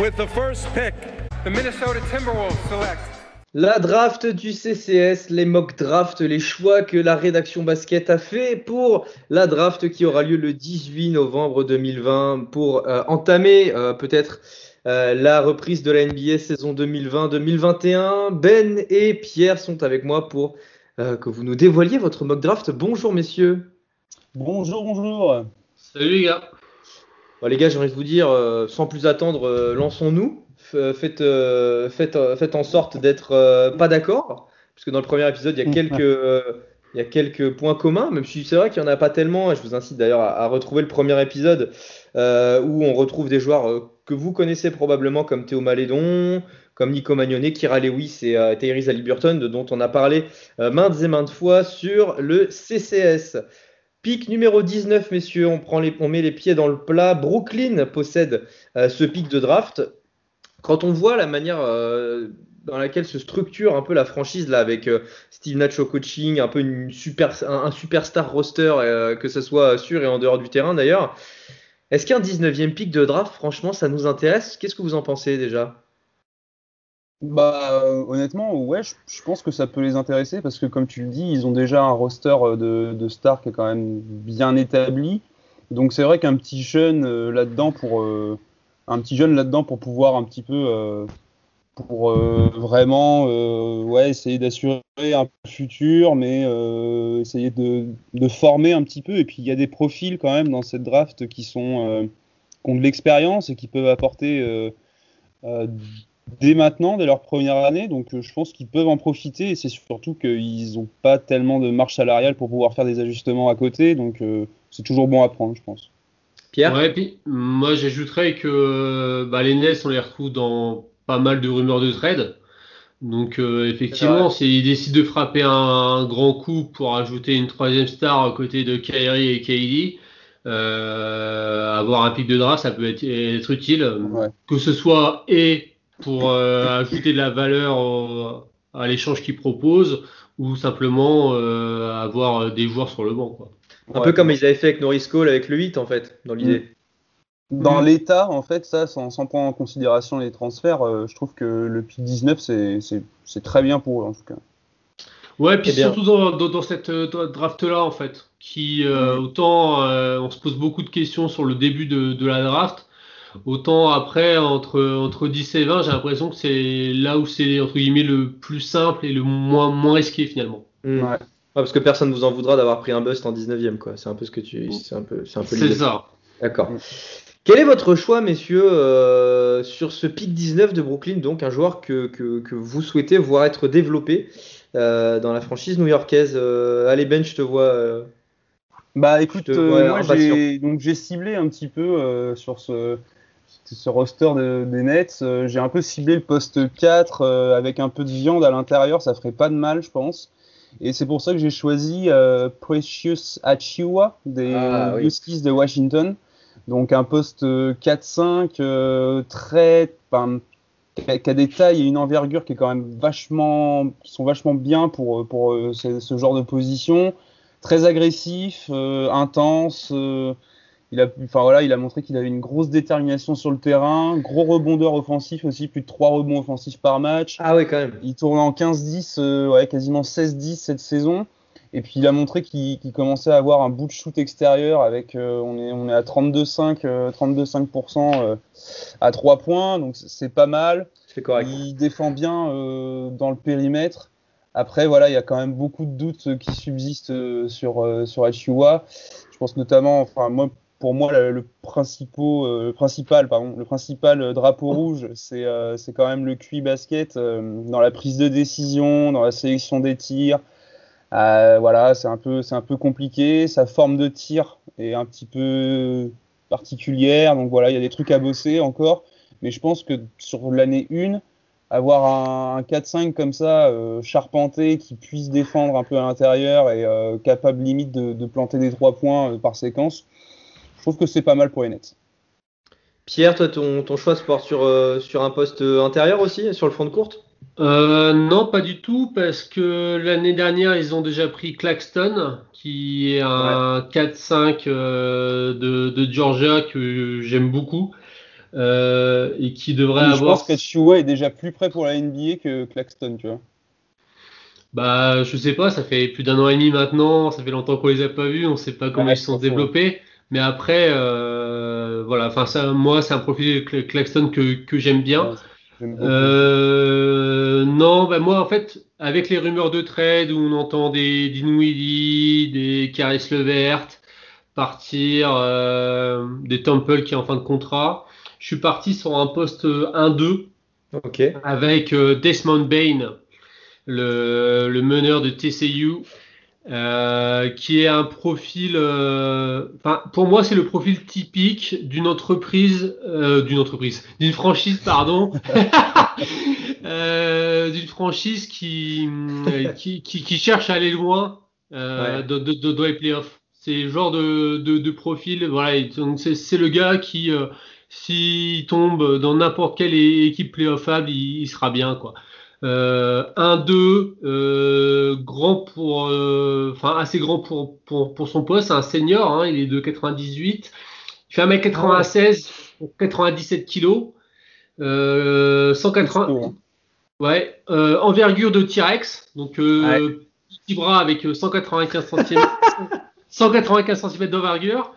With the first pick, the Minnesota Timberwolves select. La draft du CCS, les mock drafts, les choix que la rédaction basket a fait pour la draft qui aura lieu le 18 novembre 2020 pour euh, entamer euh, peut-être euh, la reprise de la NBA saison 2020-2021. Ben et Pierre sont avec moi pour que vous nous dévoiliez votre mock draft. Bonjour messieurs. Bonjour, bonjour. Salut les gars. Les gars, j'ai envie de vous dire, sans plus attendre, lançons-nous. Euh, faites, euh, faites, euh, faites, en sorte d'être pas d'accord, parce que dans le premier épisode, il y a quelques, il y a quelques points communs, même si c'est vrai qu'il n'y en a pas tellement. je vous incite d'ailleurs à, retrouver le premier épisode où on retrouve des joueurs que vous connaissez probablement comme Théo Malédon, comme Nico Magnonet, Kira Lewis et euh, Tyrese Liberton, dont on a parlé maintes et maintes fois sur le CCS. Pic numéro 19, messieurs, on, prend les, on met les pieds dans le plat. Brooklyn possède ce pic de draft quand on voit la manière euh, dans laquelle se structure un peu la franchise là avec euh, Steve Nacho coaching, un peu un, superstar roster, euh, que ce soit sur et en dehors du terrain d'ailleurs. Est-ce qu'un 19e pick de draft, franchement, ça nous intéresse? Qu'est-ce que vous en pensez déjà? Bah honnêtement ouais je, pense que ça peut les intéresser parce que comme tu le dis ils ont déjà un roster de, de stars qui est quand même bien établi donc c'est vrai qu'un petit jeune là-dedans pour un petit jeune là-dedans pour pouvoir un petit peu euh, pour euh, vraiment euh, ouais, essayer d'assurer un futur, mais essayer de, de, former un petit peu. Et puis il y a des profils quand même dans cette draft qui sont qui ont de l'expérience et qui peuvent apporter dès maintenant, dès leur première année. Donc je pense qu'ils peuvent en profiter. Et c'est surtout qu'ils n'ont pas tellement de marge salariale pour pouvoir faire des ajustements à côté. Donc c'est toujours bon à prendre, je pense. Pierre ouais, puis, Moi, j'ajouterais que bah, les Nets, on les retrouve dans pas mal de rumeurs de trade. Donc, euh, effectivement, s'ils décident de frapper un, grand coup pour ajouter une troisième star à côté de Kyrie et KD, euh, avoir un pic de draft, ça peut être, utile. Que ce soit et pour euh, ajouter de la valeur à l'échange qu'ils proposent, ou simplement avoir des joueurs sur le banc. Quoi. Un peu comme ils avaient fait avec Norris Cole avec le 8 en fait, dans l'idée. Mm. Dans l'état, en fait, ça, sans, prendre en considération les transferts, euh, je trouve que le pic 19, c'est très bien pour eux en tout cas. Ouais, puis surtout dans, dans, cette euh, draft-là, en fait, qui euh, mm. autant on se pose beaucoup de questions sur le début de, de la draft, autant après, entre, entre 10 et 20, j'ai l'impression que c'est là où c'est entre guillemets le plus simple et le moins, moins risqué finalement. Mm. Ouais parce que personne ne vous en voudra d'avoir pris un bust en 19ème, quoi. C'est un peu ce que tu. C'est un peu, c'est un peu C'est ça. D'accord. Quel est votre choix, messieurs, euh, sur ce pic 19 de Brooklyn, donc un joueur que, que, vous souhaitez voir être développé euh, dans la franchise new-yorkaise euh, Allez, Ben, je te vois. bah écoute, moi j'ai, donc, j'ai ciblé un petit peu sur ce, ce roster des Nets. j'ai un peu ciblé le poste 4 avec un peu de viande à l'intérieur, ça ferait pas de mal, je pense. Et c'est pour ça que j'ai choisi euh, Precious Achiuwa des ah, Huskies de Washington. Donc un poste 4-5 euh, très, qui a des tailles et une envergure qui est quand même vachement, sont vachement bien pour, pour euh, ce, genre de position. Très agressif, intense. Il a, enfin voilà, il a montré qu'il avait une grosse détermination sur le terrain, gros rebondeur offensif aussi, plus de 3 rebonds offensifs par match. Ah oui, quand même. Il tourne en 15-10, ouais, quasiment 16-10 cette saison. Et puis il a montré qu'il commençait à avoir un bout de shoot extérieur avec euh, on est on est à 32,5 32,5% euh, euh, à 3 points donc c'est pas mal. C'est correct. Il défend bien dans le périmètre. Après voilà il y a quand même beaucoup de doutes qui subsistent sur sur HUA. Je pense notamment enfin moi pour moi le, principal, pardon le principal drapeau rouge c'est c'est quand même le QI basket dans la prise de décision dans la sélection des tirs euh, voilà, c'est un peu, un peu compliqué. Sa forme de tir est un petit peu particulière, donc voilà, il y a des trucs à bosser encore. Mais je pense que sur l'année 1, avoir un, 4-5 comme ça, euh, charpenté, qui puisse défendre un peu à l'intérieur et euh, capable limite de, planter des trois points par séquence, je trouve que c'est pas mal pour les Nets. Pierre, toi, ton, ton choix se porte sur, sur un poste intérieur aussi, sur le front de courte? Euh, non, pas du tout, parce que l'année dernière, ils ont déjà pris Claxton, qui est un 4-5 euh, de, Georgia que j'aime beaucoup. euh, et qui devrait Je avoir. pense qu'Achua est déjà plus prêt pour la NBA que Claxton, tu vois. Bah, je sais pas, ça fait plus d'un an et demi maintenant, ça fait longtemps qu'on les a pas vus, on sait pas comment Ouais, ils se sont développés. Mais après, euh, voilà, enfin ça, moi, c'est un profil Cl- Claxton que, que j'aime bien. Ouais. Euh, non, bah moi en fait, avec les rumeurs de trade où on entend des Dinwiddie, des Caris Levert partir, euh, des Temple qui est en fin de contrat, je suis parti sur un poste 1-2 Ok. avec euh, Desmond Bain, le, le meneur de TCU, euh, qui est un profil, euh, enfin pour moi c'est le profil typique d'une entreprise, euh, d'une entreprise, d'une franchise pardon, euh, d'une franchise qui, euh, qui, qui, qui cherche à aller loin euh, Ouais. dans, dans- dans- les playoffs. C'est le genre de, de, de profil, voilà, donc c'est c'est le gars qui euh, s'il tombe dans n'importe quelle équipe playoffable, il, il sera bien, quoi. Euh, 1-2, euh, grand pour, euh, enfin assez grand pour, pour, pour son poste, c'est un senior, hein, il est de 98, il fait 1m96 pour 97 kilos, euh, 180, Costaud, hein. ouais, euh, envergure de T-Rex, donc euh, petit bras avec euh, 195 cm, 195 cm d'envergure.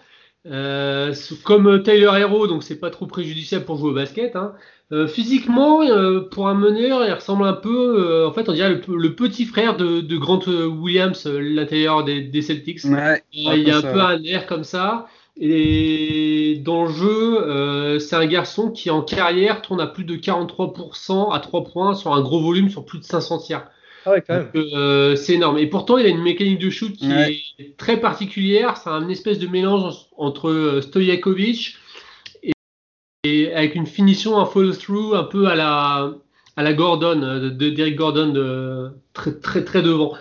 Euh, comme euh, Tyler Hero, donc c'est pas trop préjudiciable pour jouer au basket. Hein. Euh, physiquement, euh, pour un meneur, il ressemble un peu, euh, en fait, on dirait le, le petit frère de, de Grant Williams, euh, l'intérieur des, des Celtics. Ouais, il y a un ça, peu un air comme ça. Et dans le jeu, euh, c'est un garçon qui en carrière tourne à plus de 43% à 3 points sur un gros volume sur plus de 500 tirs. Ah ouais, quand même. Donc, euh, c'est énorme. Et pourtant, il a une mécanique de shoot qui Ouais. est très particulière. C'est un espèce de mélange entre euh, Stojakovic et, et avec une finition, un follow-through un peu à la, à la Gordon, euh, de, de Derek Gordon, de, très, très, très devant.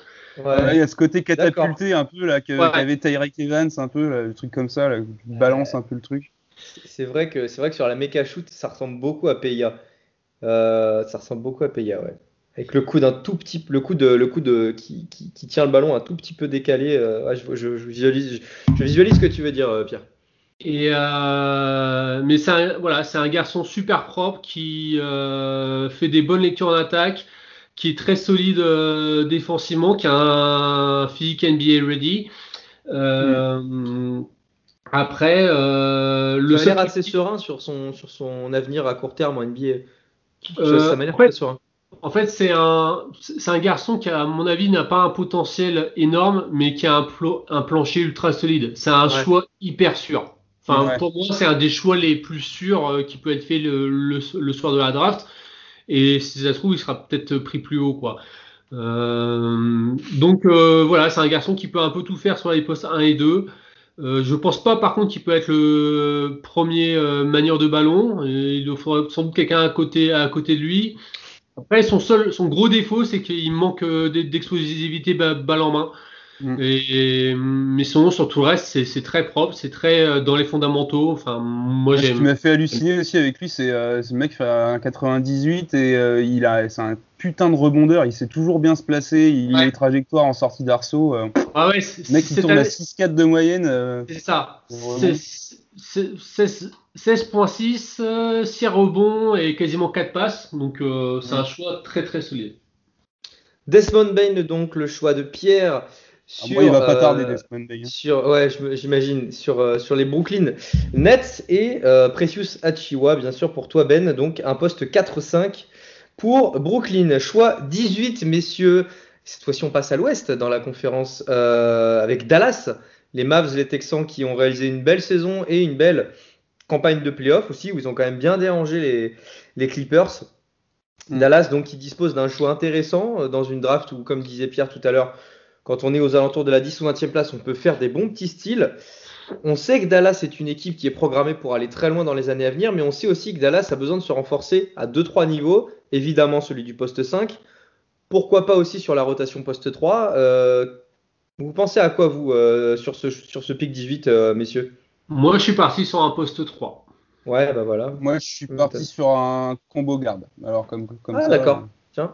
Ouais. Il y a ce côté catapulté un peu là que- Ouais. qu'avait Tyrek Evans un peu là, le truc comme ça là, balances un peu le truc. C'est vrai que c'est vrai que sur la mecha shoot, ça ressemble beaucoup à Peya. Euh, ça ressemble beaucoup à Peya, ouais. Avec le coup d'un tout petit, le coup de, le coup de qui, qui, qui tient le ballon un tout petit peu décalé. euh, ouais, je, je- je visualise, je, visualise ce que tu veux dire, euh, Pierre. Et euh, mais c'est un, voilà, c'est un garçon super propre qui euh, fait des bonnes lectures en attaque, qui est très solide défensivement, qui a un physique NBA ready. Après, Le le a l'air seul assez serein sur son, sur son avenir à court terme en NBA. Ça m'a l'air très serein. En fait, c'est un, c'est un garçon qui, à mon avis, n'a pas un potentiel énorme, mais qui a un, plo- un plancher ultra solide. C'est un Ouais. choix hyper sûr. Enfin, Ouais. pour moi, c'est un des choix les plus sûrs euh, qui peut être fait le, le, le soir de la draft. Et si ça se trouve, il sera peut-être pris plus haut, quoi. Euh, donc euh, voilà, c'est un garçon qui peut un peu tout faire sur les postes 1 et 2. Euh, je pense pas par contre qu'il peut être le premier euh, manieur de ballon. Il faudra sans doute quelqu'un à côté, à côté de lui. Après, son seul, son gros défaut, c'est qu'il manque euh, d'explosivité ba- balle en main. Mm. Et, et- mais sinon, sur tout le reste, c'est très propre, c'est très euh, dans les fondamentaux. Enfin, moi, Ce qui m'a fait halluciner aussi avec lui, c'est euh, ce mec fait un 98 et euh, il a, c'est un putain de rebondeur. Il sait toujours bien se placer. Il a les trajectoires en sortie d'arceau. euh. Ah ouais, mec qui tourne à année- 6-4 de moyenne. C'est ça. Vraiment. C'est- c'est- c'est- 16.6, euh, 6 rebonds et quasiment 4 passes. Donc, euh, c'est un choix très très solide. Desmond Bain, donc le choix de Pierre. ah, Sur, moi, il va pas euh, tarder Desmond Bain. Sur, ouais, j'imagine, sur, euh, sur les Brooklyn Nets et euh, Precious Achiwa, bien sûr, pour toi, Ben. Donc, un poste 4-5 pour Brooklyn. Choix 18, messieurs. Cette fois-ci, on passe à l'ouest dans la conférence euh, avec Dallas. Les Mavs, les Texans qui ont réalisé une belle saison et une belle campagne de playoff aussi, où ils ont quand même bien dérangé les, les Clippers. Mm. Dallas, donc, qui dispose d'un choix intéressant euh, dans une draft où, comme disait Pierre tout à l'heure, quand on est aux alentours de la 10 ou 20e place, on peut faire des bons petits styles. On sait que Dallas est une équipe qui est programmée pour aller très loin dans les années à venir, mais on sait aussi que Dallas a besoin de se renforcer à 2-3 niveaux, évidemment celui du poste 5. Pourquoi pas aussi sur la rotation poste 3 Euh, Vous pensez à quoi, vous, euh, sur, ce, sur ce pic 18, euh, messieurs? Moi, je suis parti sur un poste 3. Ouais, bah voilà. Moi, je suis parti sur un combo garde. Alors, comme, comme Ah, ça. d'accord. Tiens,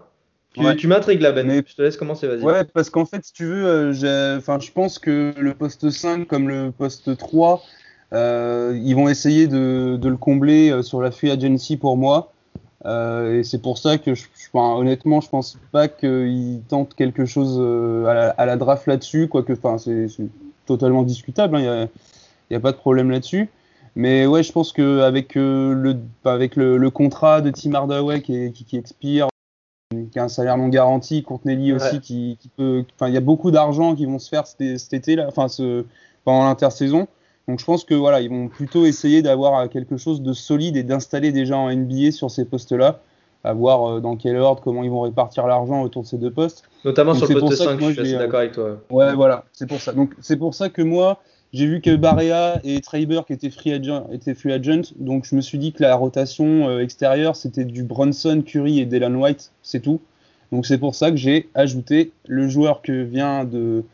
tu, Ouais. tu m'intrigues là, Ben. Mais- Je te laisse commencer, vas-y. Ouais, parce qu'en fait, si tu veux, euh, j'ai- enfin, je pense que le poste 5 comme le poste 3, ils vont essayer de, le combler sur la free agency pour moi. Et c'est pour ça que, je, honnêtement, je pense pas qu'ils tentent quelque chose à la, draft là-dessus, quoique, enfin, c'est totalement discutable. Il n'y a, pas de problème là-dessus. Mais ouais, je pense qu'avec le, avec le, contrat de Tim Hardaway qui, qui expire, qui a un salaire non garanti, Courtney aussi qui, peut. Enfin, il y a beaucoup d'argent qui vont se faire cet, été là, enfin pendant l'intersaison. Donc je pense que voilà, ils vont plutôt essayer d'avoir quelque chose de solide et d'installer déjà en NBA sur ces postes-là, à voir euh, dans quel ordre, comment ils vont répartir l'argent autour de ces deux postes. Notamment sur le poste 5, je suis assez d'accord avec toi. Ouais, voilà, c'est pour ça. Donc c'est pour ça que moi, j'ai vu que Barea et Traber qui étaient free agent, étaient free agent, donc je me suis dit que la rotation euh, extérieure c'était du Bronson, Curry et Dylan White, c'est tout. Donc c'est pour ça que j'ai ajouté le joueur que vient de,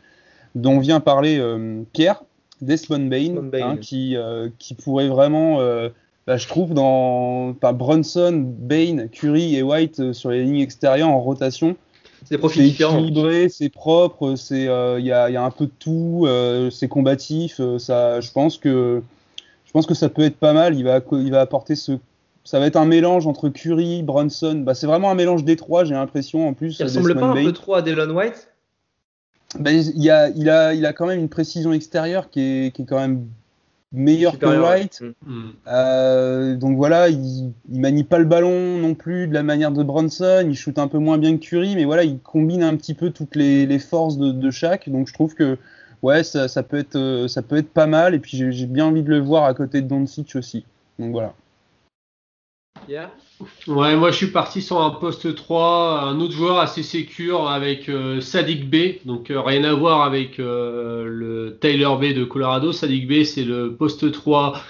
dont vient parler euh, Pierre, Desmond Bain, hein, qui, euh, qui pourrait vraiment, bah, je trouve, dans Bronson, Bain, Curry et White sur les lignes extérieures en rotation, c'est équilibré, c'est propre, c'est euh, il y, a, y, a, un peu de tout, euh, c'est combatif. Euh, ça, je pense que je pense que ça peut être pas mal. Il va il va apporter ce ça va être un mélange entre Curry, Brunson. Bah, c'est vraiment un mélange des trois, j'ai l'impression en plus. Il ressemble pas un peu trop à Dylan White? Bah, il, a, il, a, il a quand même une précision extérieure qui est, qui est quand même meilleur que Wright. Mm. Euh, donc voilà, il, il, manie pas le ballon non plus de la manière de Bronson. Il shoot un peu moins bien que Curry, mais voilà, il combine un petit peu toutes les, forces de, chaque. Donc je trouve que ouais, ça, peut être euh, ça peut être pas mal. Et puis j'ai bien envie de le voir à côté de Doncic aussi. Donc voilà. Ouais, moi je suis parti sur un poste 3, un autre joueur assez sécure avec euh, Sadik B, donc euh, rien à voir avec euh, le Taylor B de Colorado. Sadik B, c'est le poste 3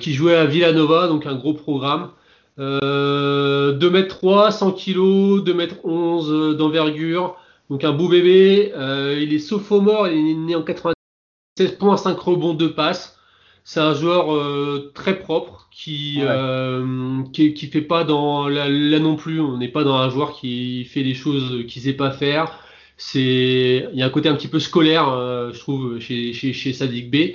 qui jouait à Villanova, donc un gros programme. 2m3, 100 kg, 2m11 d'envergure, donc un beau bébé. il est sophomore, il est né en 96 points, 5 rebonds, 2 passes. C'est un joueur euh, très propre qui, euh, qui, qui fait pas dans là, non plus. On n'est pas dans un joueur qui fait des choses qu'il sait pas faire. C'est il y a un côté un petit peu scolaire, euh, je trouve, chez chez, chez Sadik B.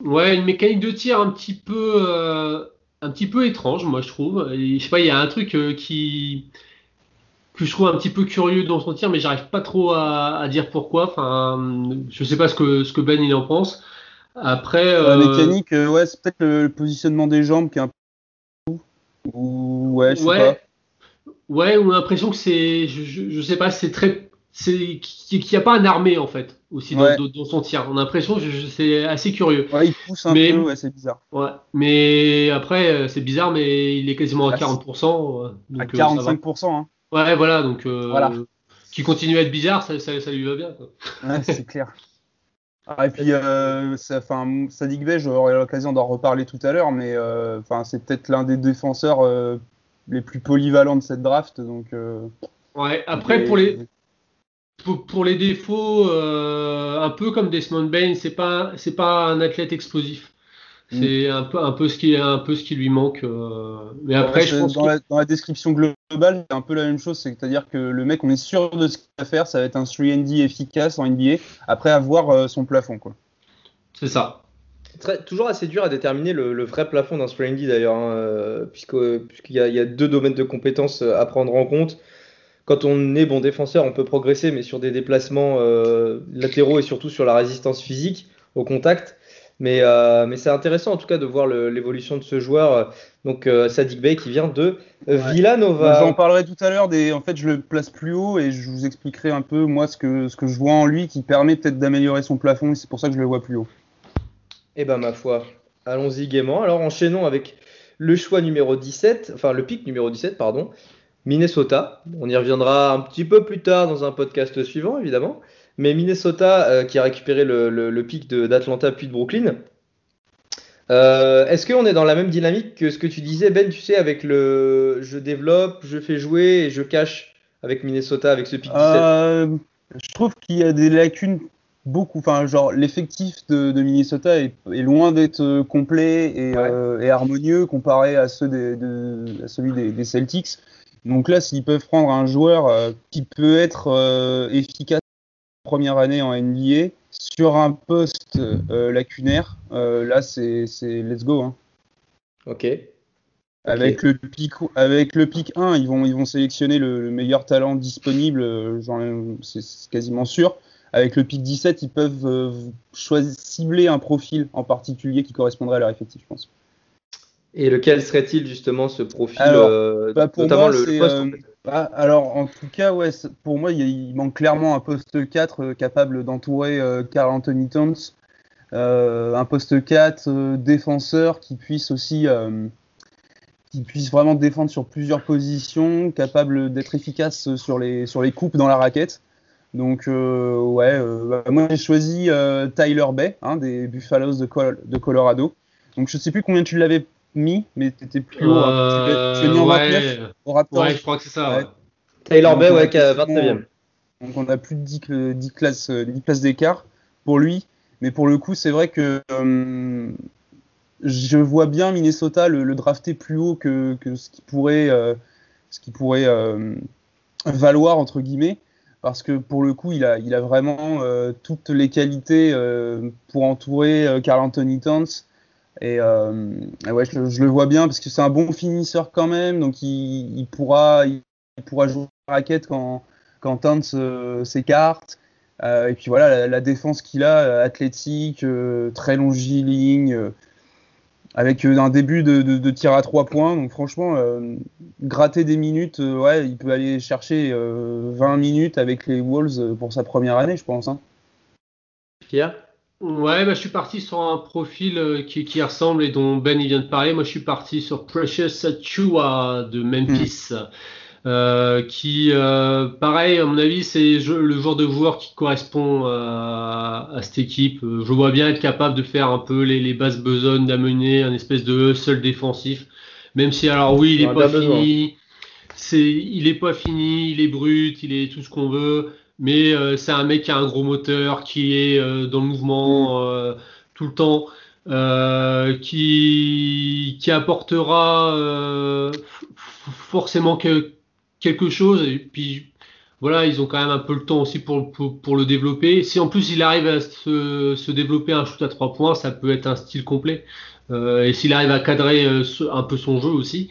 ouais, une mécanique de tir un petit peu un petit peu étrange, moi je trouve. je sais pas, il y a un truc qui que je trouve un petit peu curieux dans son tir, mais j'arrive pas trop à, à, dire pourquoi. Enfin, je sais pas ce que ce que Ben il en pense. Après. La euh, mécanique, euh, ouais, c'est peut-être le, positionnement des jambes qui est un peu. Ou, ouais, je sais pas. Ouais, on a l'impression que c'est. Je, je, sais pas, c'est très. C'est qu'il n'y a pas un armé en fait aussi dans, dans, son tir. On a l'impression que c'est assez curieux. Ouais, il pousse un peu, ouais, c'est bizarre. Ouais, mais après euh, c'est bizarre, mais il est quasiment à 40%. Donc, à 45%. Hein. Ouais, voilà, donc voilà. qui continue à être bizarre, ça, ça, ça lui va bien. Quoi. Ouais, c'est clair. Ah, et puis, euh, ça, Sadik Bey, j'aurai l'occasion d'en reparler tout à l'heure, mais euh, c'est peut-être l'un des défenseurs euh, les plus polyvalents de cette draft. Donc, euh, ouais, après, pour, les, pour, les défauts, un peu comme Desmond Bain, c'est pas, c'est pas un athlète explosif. Mm. C'est un peu, un peu ce qui, un peu ce qui lui manque. Mais après, je pense dans, la, dans, la, description globale, c'est un peu la même chose. C'est-à-dire que le mec, on est sûr de ce qu'il va faire. Ça va être un 3D efficace en NBA. Après avoir euh, son plafond, quoi. C'est ça. Très, toujours assez dur à déterminer le, vrai plafond d'un 3D d'ailleurs, hein, euh, puisqu'il y, y, a deux domaines de compétences à prendre en compte. Quand on est bon défenseur, on peut progresser, mais sur des déplacements latéraux et surtout sur la résistance physique au contact. Mais, euh, mais c'est intéressant en tout cas de voir l'évolution de ce joueur, donc euh, Sadik Bey qui vient de Villanova. J'en parlerai tout à l'heure. En fait, je le place plus haut et je vous expliquerai un peu moi ce que, ce que je vois en lui qui permet peut-être d'améliorer son plafond et c'est pour ça que je le vois plus haut. Eh ben ma foi, allons-y gaiement. Alors enchaînons avec le choix numéro 17, enfin le pic numéro 17, pardon, Minnesota. On y reviendra un petit peu plus tard dans un podcast suivant, évidemment. Mais Minnesota, euh, qui a récupéré le, pic d'Atlanta puis de Brooklyn, euh, est-ce qu'on est dans la même dynamique que ce que tu disais, Ben, tu sais, avec le je développe, je fais jouer et je cache avec Minnesota, avec ce pic 17 euh, Je trouve qu'il y a des lacunes beaucoup. Enfin, genre, l'effectif de, Minnesota est, loin d'être complet et, harmonieux comparé à, ceux de, celui des, des, Celtics. Donc là, s'ils peuvent prendre un joueur qui peut être efficace première année en NBA sur un poste lacunaire. là, c'est let's go. Hein. Ok. Avec, le pic, avec le pic 1, ils vont, ils vont sélectionner le, meilleur talent disponible, c'est quasiment sûr. Avec le pic 17, ils peuvent choisir, cibler un profil en particulier qui correspondrait à leur effectif, je pense. Et lequel serait-il justement ce profil euh, bah, notamment le, poste euh, bah, Alors en tout cas, ouais, pour moi, il, manque clairement un poste 4 euh, capable d'entourer Carl Anthony Towns, un poste 4 défenseur qui puisse aussi qui puisse vraiment défendre sur plusieurs positions, capable d'être efficace sur les sur les coupes dans la raquette. Donc ouais, bah, moi j'ai choisi Tyler Bay, hein, des Buffaloes de, de Colorado. Donc je sais plus combien tu l'avais mis, mais t'étais plus haut. Hein. tu, es mis en ouais, 29 au rapport. Ouais, je crois que c'est ça. Ouais. Taylor Bay, ouais, 29e. Donc on a plus de 10, 10 classes, 10 places d'écart pour lui. Mais pour le coup, c'est vrai que euh, je vois bien Minnesota le, le, drafter plus haut que, que ce qui pourrait, euh, ce qui pourrait euh, valoir, entre guillemets. Parce que pour le coup, il a, il a vraiment euh, toutes les qualités euh, pour entourer Carl Anthony Towns. Et, euh, ouais, je, le vois bien parce que c'est un bon finisseur quand même, donc il, pourra, jouer la raquette quand, quand Towns euh, s'écarte. Euh, et puis voilà, la, défense qu'il a, athlétique, euh, très longiligne, avec un début de, tir à trois points. Donc franchement, gratter des minutes, ouais, il peut aller chercher 20 minutes avec les Wolves pour sa première année, je pense. Hein. Pierre? Ouais, bah, je suis parti sur un profil euh, qui, qui, ressemble et dont Ben il vient de parler. Moi, je suis parti sur Precious Achua de Memphis, mm. euh, qui, euh, pareil, à mon avis, c'est le genre de joueur qui correspond à, à, cette équipe. Je vois bien être capable de faire un peu les, les basses besognes, d'amener un espèce de hustle défensif. Même si, alors oui, il est pas fini. C'est, il est pas fini, il est brut, il est tout ce qu'on veut mais euh, c'est un mec qui a un gros moteur, qui est euh, dans le mouvement mm. euh, tout le temps, qui, qui apportera forcément que, quelque chose. Et puis voilà, ils ont quand même un peu le temps aussi pour, pour, pour le développer. Si en plus il arrive à se, se, développer un shoot à trois points, ça peut être un style complet. et s'il arrive à cadrer un peu son jeu aussi.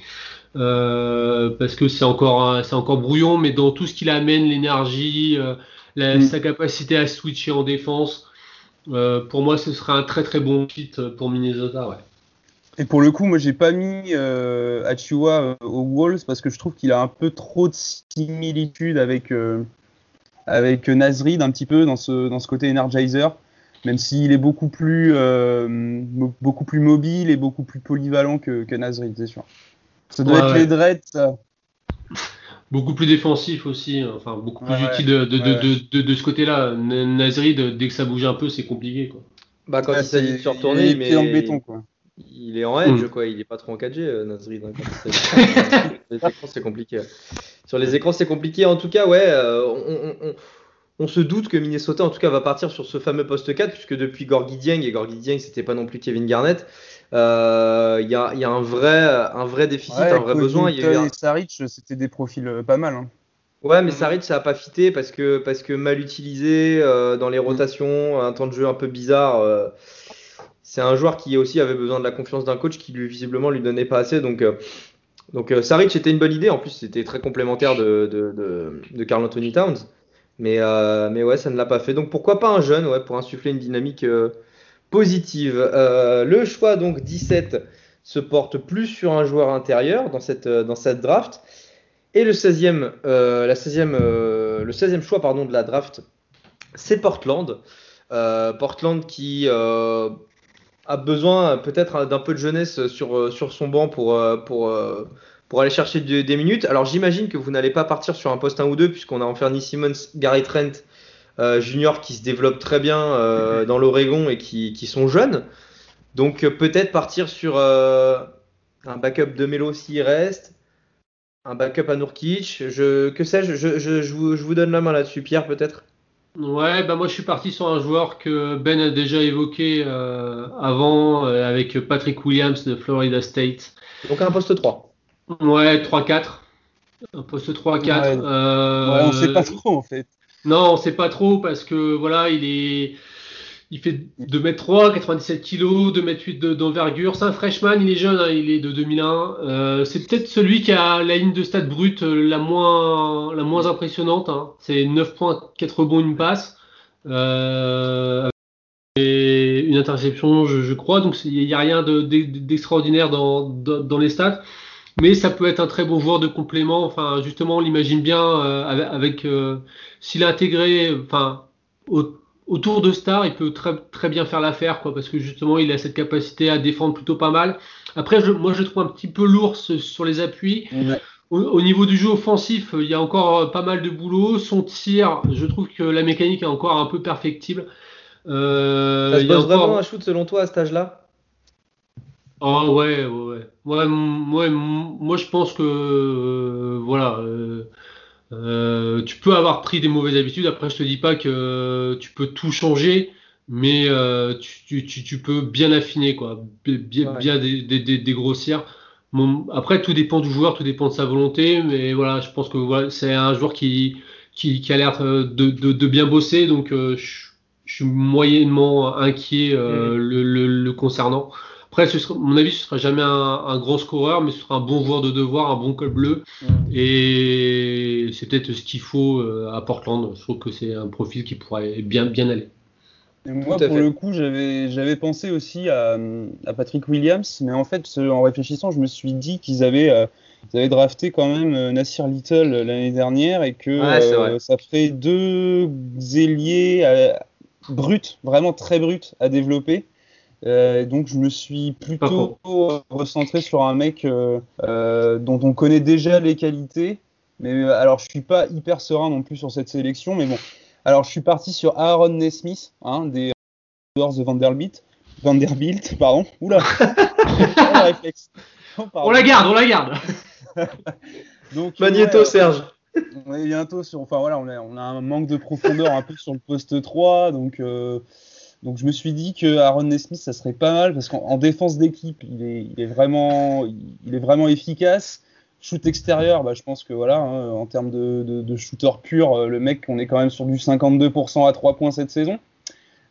Euh, parce que c'est encore c'est encore brouillon, mais dans tout ce qu'il amène, l'énergie, euh, mm. sa capacité à switcher en défense, euh, pour moi, ce serait un très très bon fit pour Minnesota. Ouais. Et pour le coup, moi, j'ai pas mis euh, Achua aux Wolves parce que je trouve qu'il a un peu trop de similitude avec avec Nasrid un petit peu dans ce dans ce côté Energizer même s'il est beaucoup plus, euh, beaucoup plus mobile et beaucoup plus polyvalent que, que Nasrid, c'est sûr. Ça doit être les dreads, ça. Beaucoup plus défensif aussi, hein. enfin beaucoup plus utile de, de, de, de, ce côté-là. Nasri, dès que ça bouge un peu, c'est compliqué. Quoi. Bah, quand il s'agit de se retourner, mais. Il est en béton, quoi. Il est en edge, mm. quoi. Il est pas trop en 4G, euh, Nasri. les écrans, c'est compliqué. Sur les écrans, c'est compliqué. En tout cas, ouais, euh, on, on, on, se doute que Minnesota, en tout cas, va partir sur ce fameux poste 4, puisque depuis Gorgui Dieng, et Gorgui Dieng, c'était pas non plus Kevin Garnett, il euh, y, a, y, a, un vrai, un vrai déficit, un vrai besoin. Il y a Saric, c'était des profils euh, pas mal. Hein. Ouais, mais Saric, ça n'a pas fité parce que, parce que mal utilisé euh, dans les mm. rotations, un temps de jeu un peu bizarre. Euh, c'est un joueur qui aussi avait besoin de la confiance d'un coach qui lui visiblement lui donnait pas assez. Donc, euh, donc Saric était une bonne idée. En plus, c'était très complémentaire de, de, de, de Carl Anthony Towns. Mais, mais ouais, ça ne l'a pas fait. Donc pourquoi pas un jeune ouais, pour insuffler une dynamique positive. Euh, le choix donc 17 se porte plus sur un joueur intérieur dans cette, euh, draft. Et le 16e, euh, la 16e, le 16e choix de la draft, c'est Portland. Portland qui a besoin peut-être d'un peu de jeunesse sur, son banc pour, aller chercher des, minutes. Alors j'imagine que vous n'allez pas partir sur un poste 1 ou 2 puisqu'on a Anthony Simmons, Gary Trent juniors qui se développent très bien euh, dans l'Oregon et qui, qui, sont jeunes. Donc euh, peut-être partir sur un backup de Melo s'il reste, un backup à Nurkic, je, que sais-je, je, je, je, vous, je vous donne la main là-dessus. Pierre peut-être? Ouais, bah moi je suis parti sur un joueur que Ben a déjà évoqué euh, avant euh, avec Patrick Williams de Florida State. Donc un poste 3. Ouais, 3-4. Un poste 3-4. Ouais. Euh, ouais, on sait pas trop en fait. Non, on sait pas trop parce que voilà, il est. Il fait 2m3, 97 kg, 2m8 d'envergure. C'est un freshman, il est jeune, hein, il est de 2001. Euh, c'est peut-être celui qui a la ligne de stade brute euh, la moins, la moins impressionnante. Hein. C'est 9 points, 4 rebonds, une passe. Euh, et une interception, je, crois. Donc il n'y a rien d'extraordinaire dans, dans, les stats. Mais ça peut être un très bon joueur de complément. Enfin, justement, on l'imagine bien euh, avec, euh, s'il a intégré, enfin, autour de Star, il peut très, très bien faire l'affaire, quoi, parce que justement, il a cette capacité à défendre plutôt pas mal. Après, je, moi, je le trouve un petit peu lourd sur les appuis. Au, niveau du jeu offensif, il y a encore pas mal de boulot. Son tir, je trouve que la mécanique est encore un peu perfectible. Euh, ça se pose vraiment un shoot selon toi à cet âge-là Ah ouais, ouais, ouais. moi, je pense que euh, voilà. Euh, tu peux avoir pris des mauvaises habitudes. Après, je te dis pas que tu peux tout changer, mais tu, tu, tu, peux bien affiner, quoi, bien, bien dégrossir. après, tout dépend du joueur, tout dépend de sa volonté, mais voilà, je pense que voilà, c'est un joueur qui, qui, qui a l'air de, de, de, bien bosser, donc je je suis moyennement inquiet euh, mm. le, concernant. Après, ce sera, mon avis, ce sera jamais un, grand scoreur, mais ce sera un bon joueur de devoir, un bon col bleu. Mm. Et c'est peut-être ce qu'il faut euh, à Portland. Je trouve que c'est un profil qui pourrait bien, bien aller. moi, pour le coup, j'avais pensé aussi à, Patrick Williams, mais en fait, en réfléchissant, je me suis dit qu'ils avaient, euh, avaient drafté quand même Nassir Little l'année dernière et que ça ferait deux ailiers brut, vraiment très brut à développer. Euh, donc je me suis plutôt recentré sur un mec euh, euh, dont on connaît déjà les qualités. Mais alors je suis pas hyper serein non plus sur cette sélection, mais bon. Alors je suis parti sur Aaron Nesmith, hein, des Doors de Vanderbilt. Vanderbilt, pardon. Oula. oh, on la garde, on la garde. donc, Magneto Serge. On bientôt sur. Enfin voilà, on a, on a, un manque de profondeur un peu sur le poste 3. Donc, euh, donc je me suis dit que Aaron Nesmith, ça serait pas mal parce qu'en défense d'équipe, il est, il, est vraiment, il est vraiment efficace. Shoot extérieur, bah, je pense que voilà, hein, en termes de, de, shooter pur, euh, le mec, on est quand même sur du 52% à 3 points cette saison.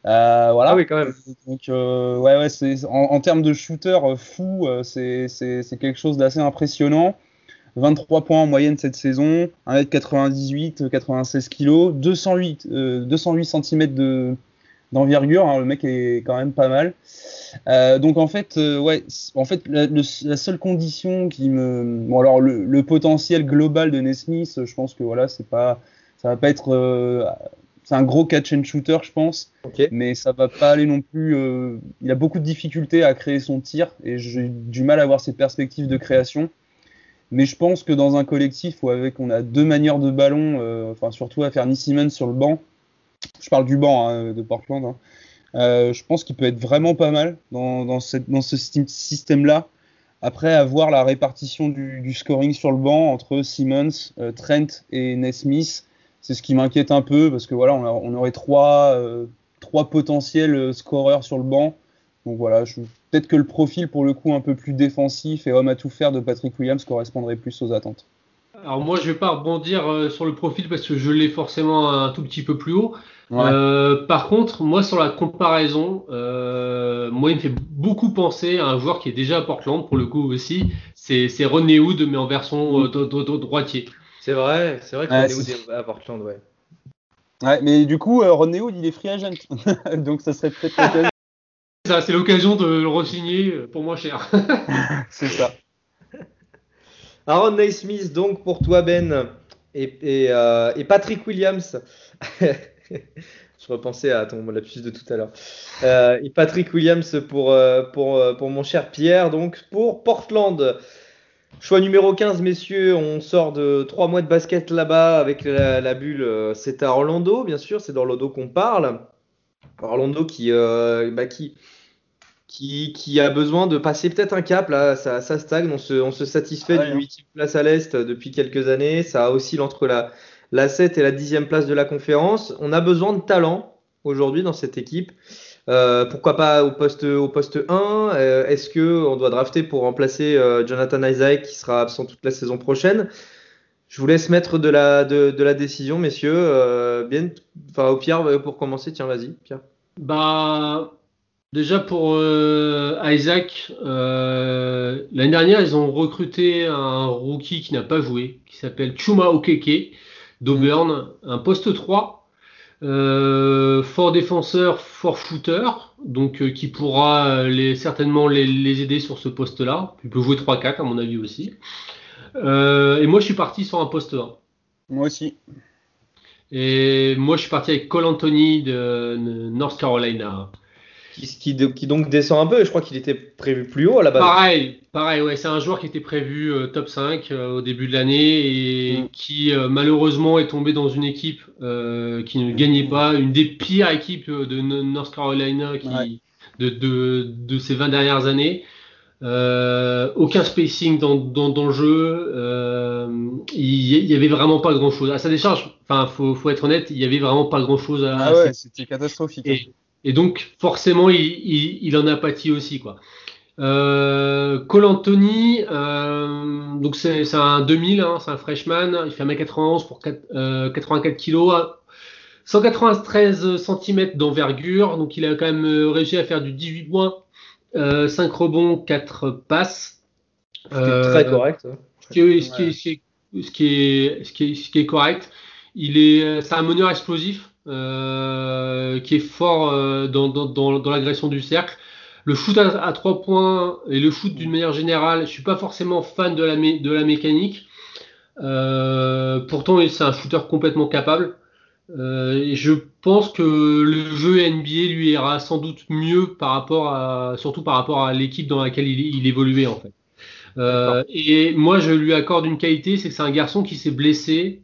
Euh, voilà. Ah oui, quand même. Donc, ouais, ouais, c'est, en, en, termes de shooter fou, c'est, quelque chose d'assez impressionnant. 23 points en moyenne cette saison, 1m98, 96 kg, 208, 208 cm de, d'envergure, hein, le mec est quand même pas mal. Euh, donc en fait, euh, ouais, en fait la, seule condition qui me, bon alors le, potentiel global de Nesmith, je pense que voilà, c'est pas, ça va pas être, euh, c'est un gros catch and shooter, je pense, mais ça va pas aller non plus. il a beaucoup de difficultés à créer son tir et j'ai du mal à avoir ses perspectives de création. Mais je pense que dans un collectif où avec on a deux manières de ballon, enfin surtout à faire Simmons sur le banc, je parle du banc hein, de Portland, hein, euh, je pense qu'il peut être vraiment pas mal dans, ce système-là. Après avoir la répartition du, scoring sur le banc entre Simmons, euh, Trent et Nesmith, c'est ce qui m'inquiète un peu parce que voilà, on, aurait trois, trois potentiels scoreurs sur le banc. Donc voilà, peut-être que le profil pour le coup un peu plus défensif et homme à tout faire de Patrick Williams correspondrait plus aux attentes. Alors moi je vais pas rebondir euh, sur le profil parce que je l'ai forcément un tout petit peu plus haut. Euh, par contre, moi sur la comparaison, euh, moi il me fait beaucoup penser à un joueur qui est déjà à Portland pour le coup aussi. C'est René Wood mais en version droitier. C'est vrai, c'est vrai que René Wood est à Portland, ouais. Ouais, mais du coup, René Wood, il est free agent. Donc ça serait peut-être c'est l'occasion de le re-signer pour moins cher. c'est ça. Aaron Naismith, donc pour toi, Ben, et, euh, Patrick Williams. Je repensais à ton lapsus de tout à l'heure. Euh, et Patrick Williams pour, euh, pour, pour mon cher Pierre, donc pour Portland. Choix numéro 15, messieurs, on sort de trois mois de basket là-bas avec la, bulle. C'est à Orlando, bien sûr, c'est d'Orlando qu'on parle. Orlando qui, bah, qui, qui, a besoin de passer peut-être un cap. Là, ça, stagne. On se, satisfait ah d'une huitième place à l'Est depuis quelques années. Ça oscille entre la, la 7 et la 10e place de la conférence. On a besoin de talent aujourd'hui dans cette équipe. Euh, pourquoi pas au poste, au poste 1 euh, Est-ce qu'on doit drafter pour remplacer euh, Jonathan Isaac qui sera absent toute la saison prochaine? Je vous laisse mettre de la, de, de la décision, messieurs. Euh, bien, enfin, au Pierre, pour commencer, tiens, vas-y, Pierre. Bah, déjà pour euh, Isaac, euh, l'année dernière, ils ont recruté un rookie qui n'a pas joué, qui s'appelle Chuma Okeke d'Auburn, un poste 3, euh, fort défenseur, fort shooter, donc qui pourra les, certainement les, les aider sur ce poste-là. Il peut jouer 3-4 à mon avis aussi. Et moi, je suis parti sur un poste 1. Moi aussi. Et moi, je suis parti avec Cole Anthony de North Carolina. Qui, qui, qui, donc descend un peu. Je crois qu'il était prévu plus haut à la base. Pareil, pareil. Ouais, c'est un joueur qui était prévu euh, top 5 euh, au début de l'année et Mm. qui euh, malheureusement est tombé dans une équipe euh, qui ne gagnait pas, une des pires équipes de North Carolina qui, Ouais. de, de, de ces 20 dernières années. Euh, aucun spacing dans, dans, dans le jeu. Euh, il y, il y avait vraiment pas grand chose. À sa décharge, enfin, faut, faut être honnête, il y avait vraiment pas grand chose à, Ah ouais, c'était catastrophique. et, et donc, forcément, il, il, il en a pâti aussi, quoi. Euh, Cole Anthony, euh, donc c'est un 2000, hein, c'est un freshman, il fait 1m91 pour 4, euh, 84 kg, 193 cm d'envergure, donc il a quand même euh, réussi à faire du 18 points, euh, 5 rebonds, 4 passes. C'était Euh, très correct. hein. ce qui est, ce qui est, ce qui est, ce qui est, ce qui est, ce qui est correct. Il est, c'est un meneur explosif euh, qui est fort euh, dans, dans, dans, dans l'agression du cercle. Le shoot à, à trois points et le shoot d'une manière générale, je suis pas forcément fan de la, mé- de la mécanique. Euh, pourtant, c'est un shooter complètement capable. Et je pense que le jeu NBA lui ira sans doute mieux par rapport à, surtout par rapport à l'équipe dans laquelle il, il évoluait en fait. Euh, et moi, je lui accorde une qualité, c'est que c'est un garçon qui s'est blessé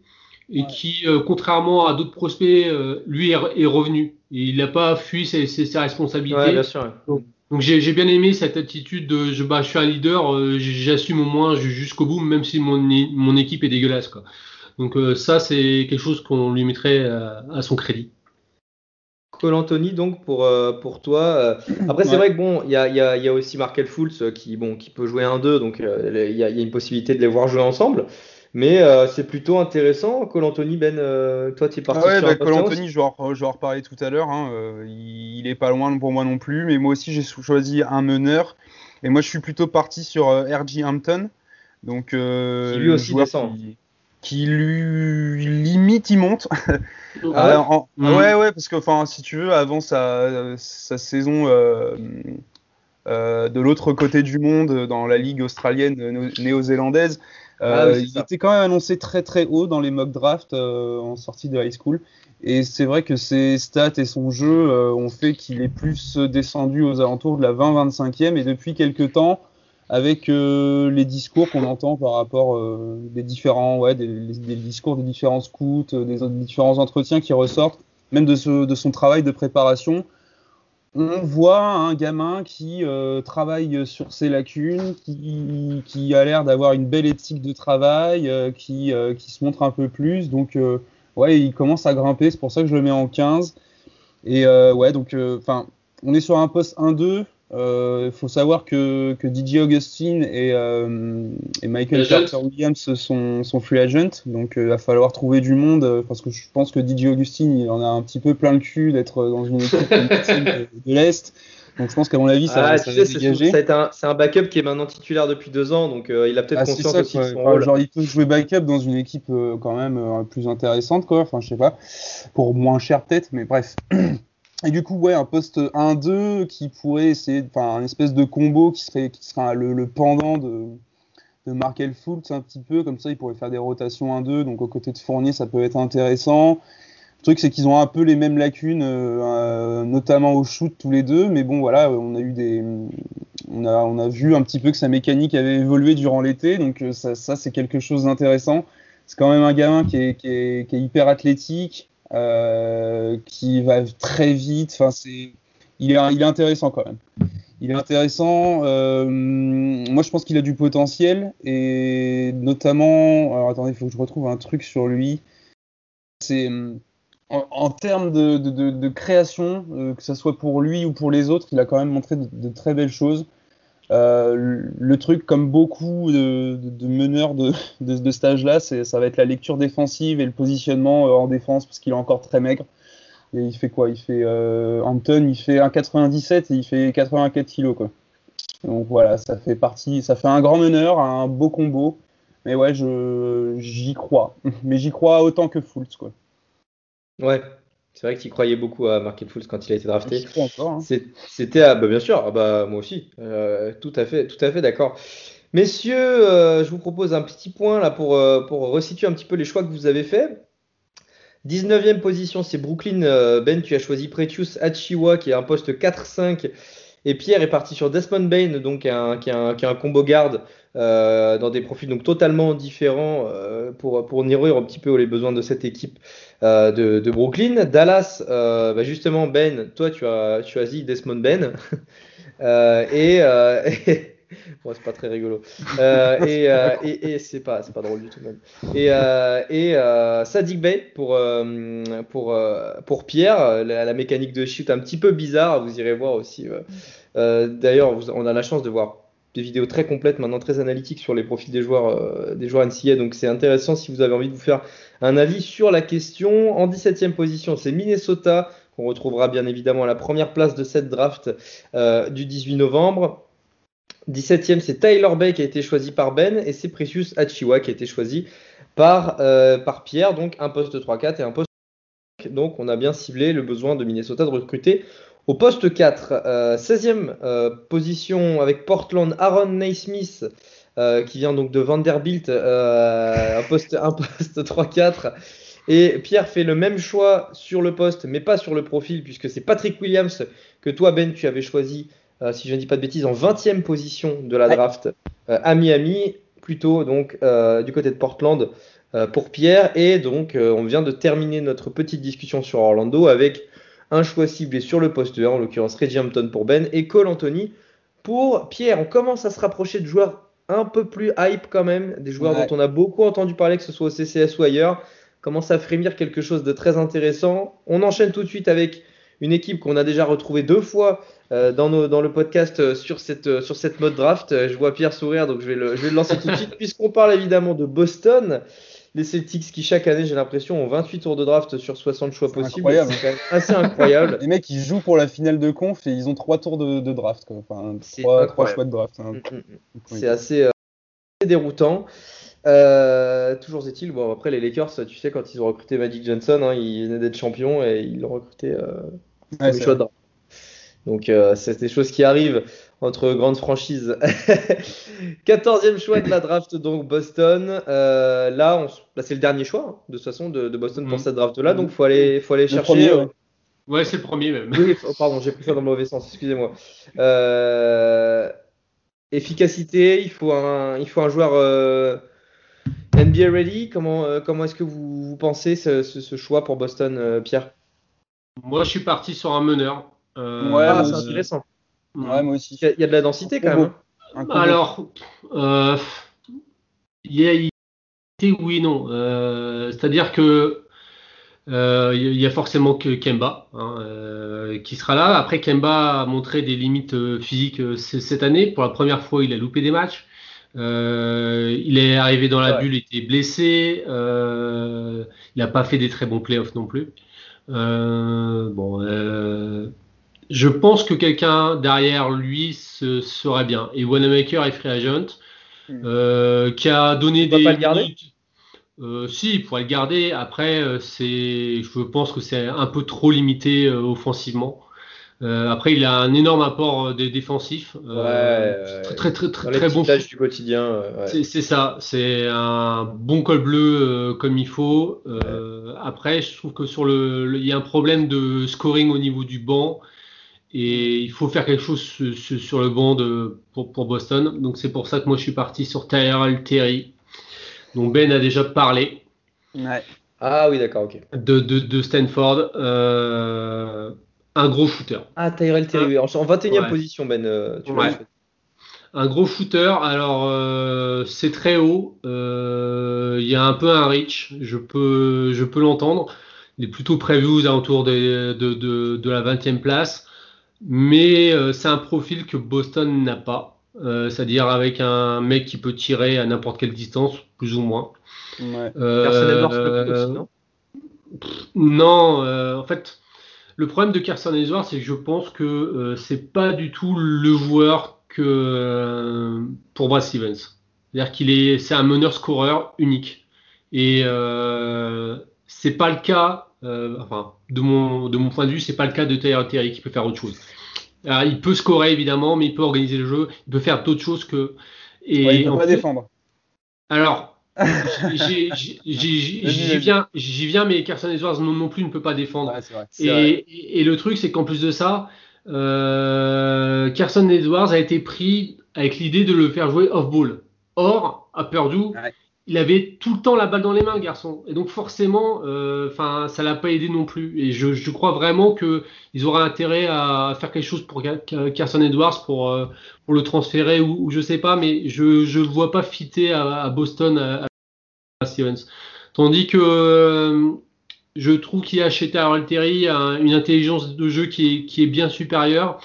et Ouais. qui, euh, contrairement à d'autres prospects, euh, lui est, est revenu. Et il n'a pas fui ses, ses, ses responsabilités. Ouais, bien sûr. ouais. Donc j'ai bien aimé cette attitude de je, bah, je suis un leader, euh, j'assume au moins ju- jusqu'au bout, même si mon, équipe est dégueulasse. Quoi. Donc euh, ça, c'est quelque chose qu'on lui mettrait euh, à son crédit. Cole Anthony, donc pour, euh, pour toi. euh, Après, c'est Ouais. vrai que bon, il y a, il y, a, il y a aussi Markel Fultz qui, bon, qui peut jouer un 2, donc euh, il y, a, il y a une possibilité de les voir jouer ensemble. Mais euh, c'est plutôt intéressant. Cole Anthony, Ben, euh, toi, tu es parti Ah ouais, sur bah, Anthony, je vais, en, je vais en reparler tout à l'heure. hein, euh, il, il est pas loin pour moi non plus, mais moi aussi j'ai choisi un meneur. Et moi je suis plutôt parti sur euh, R.J. Hampton. Donc, euh, Qui lui aussi descend. Qui, qui lui limite, il monte. Ah ouais Alors, en- Mhm. ouais, ouais, parce que enfin, si tu veux, avant sa, sa saison euh, euh, de l'autre côté du monde, dans la ligue australienne néo- néo-zélandaise, Ah euh, oui, il ça. était quand même annoncé très très haut dans les mock drafts euh, en sortie de high school. Et c'est vrai que ses stats et son jeu euh, ont fait qu'il est plus descendu aux alentours de la 20-25e. Et depuis quelques temps, avec euh, les discours qu'on entend par rapport euh, des différents, ouais, des, discours des différents scouts, des, des différents entretiens qui ressortent, même de, ce, de son travail de préparation, on voit un gamin qui euh, travaille sur ses lacunes, qui, qui a l'air d'avoir une belle éthique de travail, euh, qui, euh, qui se montre un peu plus. Donc, euh, ouais, il commence à grimper. C'est pour ça que je le mets en 15. Et euh, ouais, donc, enfin, on est sur un poste 1-2. Il faut savoir que, que DJ Augustine et, euh, et Michael. Carter Williams sont, sont free agent. Donc, il va falloir trouver du monde euh, parce que je pense que DJ Augustine, il en a un petit peu plein le cul d'être dans une équipe de, de l'Est. Donc, je pense qu'à mon avis, ça, Ah, ça va c'est dégager. un- c'est un, backup qui est maintenant titulaire depuis deux ans, donc euh, il a peut-être Ah, conscience ça, aussi de son Enfin, rôle. genre, il peut jouer backup dans une équipe euh, quand même euh, plus intéressante, quoi. Enfin, je sais pas, pour moins cher peut-être, mais bref. Et du coup, ouais, un poste 1-2 qui pourrait essayer, enfin, un espèce de combo qui serait, qui le, pendant de, Markel Fultz un petit peu, comme ça, il pourrait faire des rotations 1-2, donc aux côtés de Fournier, ça peut être intéressant. Le truc, c'est qu'ils ont un peu les mêmes lacunes, euh, euh, notamment au shoot tous les deux, mais bon, voilà, on a eu des, on a, on a vu un petit peu que sa mécanique avait évolué durant l'été, donc euh, ça, ça c'est quelque chose d'intéressant. C'est quand même un gamin qui est, qui est, qui est hyper athlétique, euh, qui va très vite. Enfin, c'est, il est, il est intéressant quand même. Il est intéressant. Euh, moi, je pense qu'il a du potentiel et notamment, alors attendez, il faut que je retrouve un truc sur lui. C'est en, termes de, création, euh, que ce soit pour lui ou pour les autres, il a quand même montré de très belles choses. Euh, le truc, comme beaucoup de, meneurs de, de, stage là, ça va être la lecture défensive et le positionnement euh, en défense parce qu'il est encore très maigre. Et il fait quoi? Il fait euh, Anton, il fait 1,97 et il fait 84 kg quoi. Donc voilà, ça fait partie, ça fait un grand meneur, un beau combo. Mais ouais, j'y crois. Mais j'y crois autant que Fultz quoi. Ouais, c'est vrai que tu croyais beaucoup à Markel Fultz quand il a été drafté. Hein. C'était, ah, bah, bien sûr, ah, bah, moi aussi, euh, tout à fait, tout à fait d'accord. Messieurs, euh, je vous propose un petit point là pour, euh, pour resituer un petit peu les choix que vous avez faits. 19e position, c'est Brooklyn. ben, tu as choisi Pretius Achiwa, qui est un poste 4-5. Et Pierre est parti sur Desmond Bain, donc qui est un, combo garde dans des profils donc totalement différents pour, pour nourrir un petit peu les besoins de cette équipe euh, de, Brooklyn. Dallas, euh, bah, justement, Ben, toi, tu as choisi Desmond Ben. Euh, et, bon, c'est pas très rigolo. et, et, c'est pas, drôle du tout. Et, et Sadik Bay pour, pour, pour Pierre, la, mécanique de shoot un petit peu bizarre, vous irez voir aussi. D'ailleurs, on a la chance de voir des vidéos très complètes, maintenant très analytiques sur les profils des joueurs, des joueurs NCA. Donc c'est intéressant si vous avez envie de vous faire un avis sur la question. En 17e position, c'est Minnesota, qu'on retrouvera bien évidemment à la première place de cette draft euh, du 18 novembre. 17e, c'est Tyler Bay qui a été choisi par Ben et c'est Precious Achiwa qui a été choisi par, euh, par Pierre, donc un poste 3-4 et un poste 5. Donc on a bien ciblé le besoin de Minnesota de recruter au poste 4. 16e euh, position avec Portland, Aaron Naismith euh, qui vient donc de Vanderbilt, euh, un poste, un poste 3-4. Et Pierre fait le même choix sur le poste, mais pas sur le profil, puisque c'est Patrick Williams que toi, Ben, tu avais choisi, euh, si je ne dis pas de bêtises, en 20e position de la draft à Miami, plutôt donc du côté de Portland pour Pierre. Et donc, on vient de terminer notre petite discussion sur Orlando avec un choix ciblé sur le poste 1, en l'occurrence Reggie Hampton pour Ben et Cole Anthony pour Pierre. On commence à se rapprocher de joueurs un peu plus hype quand même, des joueurs dont on a beaucoup entendu parler, que ce soit au CCS ou ailleurs, commence à frémir quelque chose de très intéressant. On enchaîne tout de suite avec une équipe qu'on a déjà retrouvée deux fois euh, dans, nos, dans, le podcast euh, sur cette, euh, sur cette mode draft. Je vois Pierre sourire, donc je vais le, je vais le lancer tout de suite, puisqu'on parle évidemment de Boston. Les Celtics qui chaque année, j'ai l'impression, ont 28 tours de draft sur 60 choix possibles. C'est quand même assez incroyable. Les mecs, ils jouent pour la finale de conf et ils ont 3 tours de, draft. Quoi. Enfin, 3, choix de draft. Hein. C'est assez, euh, déroutant. Euh, toujours est-il, bon, après les Lakers, tu sais, quand ils ont recruté Magic Johnson, hein, ils venaient d'être champions et ils l'ont recruté euh, choix de draft. Donc, euh, c'est des choses qui arrivent entre grandes franchises. 14e choix de la draft, donc Boston. Euh, là, c'est le dernier choix, hein, de toute façon, de, Boston pour mm. cette draft-là. Donc, il faut aller, faut aller chercher. Euh, ouais, c'est le premier même. Oui, oh, pardon, j'ai pris ça dans le mauvais sens, excusez-moi. Euh, efficacité, il faut un, il faut un joueur NBA ready. Comment, comment est-ce que vous, pensez ce, choix pour Boston, Pierre? Moi, je suis parti sur un meneur. ouais, ah, c'est intéressant. Ouais, moi aussi. Il y, a de la densité quand même. Hein. Alors, euh, il y a oui, non. Euh, c'est-à-dire que euh, il y a forcément que Kemba hein, qui sera là. Après, Kemba a montré des limites physiques cette année. Pour la première fois, il a loupé des matchs. il est arrivé dans la bulle, il était blessé. il n'a pas fait des très bons playoffs non plus. bon, je pense que quelqu'un derrière lui se, serait bien. Et Wanamaker est free agent, hmm. euh, qui a donné des. Pas le garder? euh, si, il pourrait le garder. Après, euh, c'est, je pense que c'est un peu trop limité offensivement. après, il a un énorme apport des défensifs. Ouais, très, très, très, très, bon. du quotidien. C'est ça. C'est un bon col bleu comme il faut. Après, je trouve que sur le, il y a un problème de scoring au niveau du banc. Et il faut faire quelque chose sur, le banc pour, Boston. Donc c'est pour ça que moi je suis parti sur Tyrell Terry, dont Ben a déjà parlé. Ah oui, d'accord, ok. De, Stanford. Euh, un gros shooter. Ah, Tyrell Terry, en, 21e position, Ben. Euh, un gros shooter, alors euh, c'est très haut. Il y a un peu un reach, je peux, je peux l'entendre. Il est plutôt prévu aux alentours de, de, de la 20e place. Mais euh, c'est un profil que Boston n'a pas. euh, c'est-à-dire avec un mec qui peut tirer à n'importe quelle distance, plus ou moins. Ouais. Carson Euh, aussi, non? Non, euh, en fait, le problème de Carson Edwards, c'est que je pense que c'est pas du tout le joueur que pour Brad Stevens. C'est-à-dire qu'il est, c'est un meneur-scoreur unique. Et euh, c'est pas le cas, euh, enfin, de mon, de mon point de vue, c'est pas le cas de Tyler Terry qui peut faire autre chose. Alors, il peut scorer évidemment, mais il peut organiser le jeu, il peut faire d'autres choses que. Et Ouais, il peut en pas fait- défendre. alors, j'y viens, j'y viens, mais Carson Edwards non, non plus ne peut pas défendre. Ouais, vrai. Et, et le truc, c'est qu'en plus de ça, euh, Carson Edwards a été pris avec l'idée de le faire jouer off-ball. Or, à Purdue, Ouais. Il avait tout le temps la balle dans les mains, garçon. Et donc forcément, euh, enfin, ça l'a pas aidé non plus. Et je, crois vraiment que ils auraient intérêt à faire quelque chose pour Carson Edwards pour euh, pour le transférer ou, ou je sais pas, mais je je vois pas fitter à, Boston à, Stevens. Tandis que euh, je trouve qu'il a chez Tyrell Terry un- une intelligence de jeu qui est, qui est bien supérieure.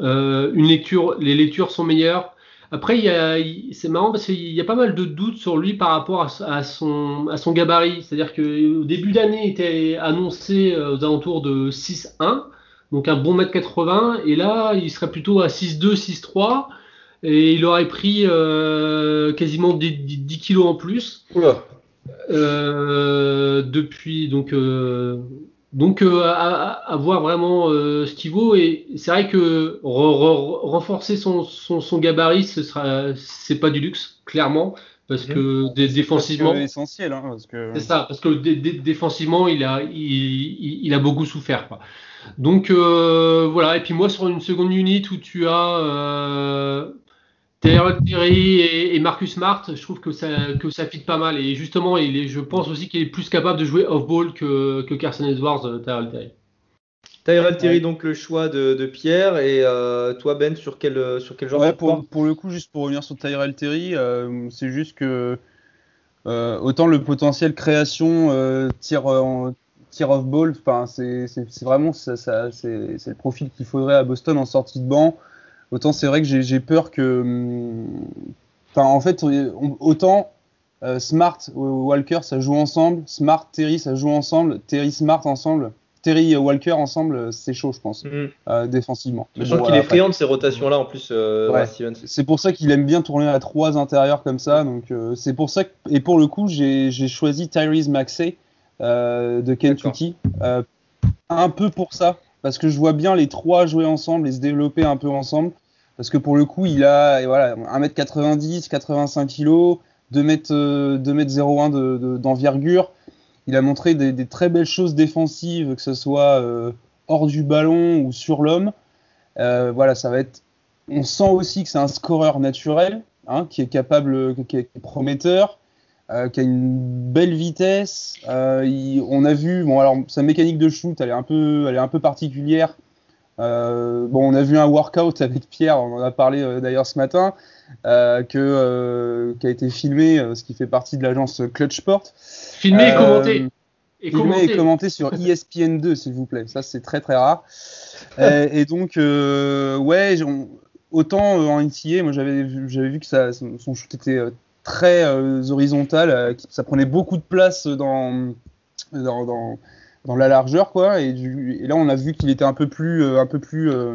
Euh, une lecture, les lectures sont meilleures. Après, c'est marrant parce qu'il y a pas mal de doutes sur lui par rapport à, à son, à son gabarit. C'est-à-dire qu'au début d'année, il était annoncé euh, aux alentours de 6-1, donc un bon mètre 80, et là, il serait plutôt à 6-2, 6-3, et il aurait pris euh, quasiment 10, 10 kilos en plus. Oula. Euh, depuis donc euh, donc euh, à, à- voir vraiment euh, ce qu'il vaut et c'est vrai que re- re- renforcer son, son, son gabarit ce sera c'est pas du luxe clairement parce que dé- défensivement C'est essentiel, hein, parce que. c'est ça, parce que dé- dé- défensivement, il a, il, il- il a beaucoup souffert. Quoi. Donc euh, voilà, et puis moi sur une seconde unit où tu as euh, Taylor Terry et, et Marcus Smart, je trouve que ça, que ça fit pas mal. Et justement, il est, je pense aussi qu'il est plus capable de jouer off-ball que, que Carson Edwards, euh, Tyrell Terry. Tyrell Terry, donc le choix de, de Pierre. Et euh, toi, Ben, sur quel, sur quel genre Ouais, tu pour, pour le coup, juste pour revenir sur Tyrell Terry, euh, c'est juste que euh, autant le potentiel création euh, tir, en- tir off ball, c'est vraiment ça, ça- c'est c'est le profil qu'il faudrait à Boston en sortie de banc. Autant c'est vrai que j'ai j'ai peur que, hum, enfin, en fait, on- autant euh, Smart, Walker, ça joue ensemble, Smart, Terry, ça joue ensemble, Terry, Smart ensemble, Terry, Walker ensemble, c'est chaud, je pense, Mhm. euh, défensivement. Je Mais sens bon, qu'il est friand de ces rotations-là en plus, euh, Ouais. Brad Stevens. c'est pour ça qu'il aime bien tourner à trois intérieurs comme ça. Donc euh, c'est pour ça que, et pour le coup j'ai j'ai choisi Tyrese Maxey euh, de Kentucky euh, un peu pour ça parce que je vois bien les trois jouer ensemble et se développer un peu ensemble parce que pour le coup il a voilà 1m90 85 kg 2m euh, 2m01 de- de- d'envergure il a montré des, très belles choses défensives que ce soit euh, hors du ballon ou sur l'homme Euh, voilà ça va être on sent aussi que c'est un scoreur naturel, hein, qui est capable, qui est prometteur, euh, qui a une belle vitesse. Euh, on a vu, bon alors sa mécanique de shoot, elle est un peu, elle est un peu particulière. Euh, bon, on a vu un workout avec Pierre, on en a parlé euh, d'ailleurs ce matin, euh, que, qui a été filmé, ce qui fait partie de l'agence Clutch Sport. Filmé et commenté. Et Filmé commenté. et commenté sur E ESPN2, s'il vous plaît. Ça, c'est très très rare. Et donc, ouais, on- autant en NCA, moi j'avais vu, que ça, son shoot était très horizontal, ça prenait beaucoup de place dans, dans, dans, dans la largeur, quoi. Et, du, et là, on a vu qu'il était un peu plus, euh, un peu plus euh,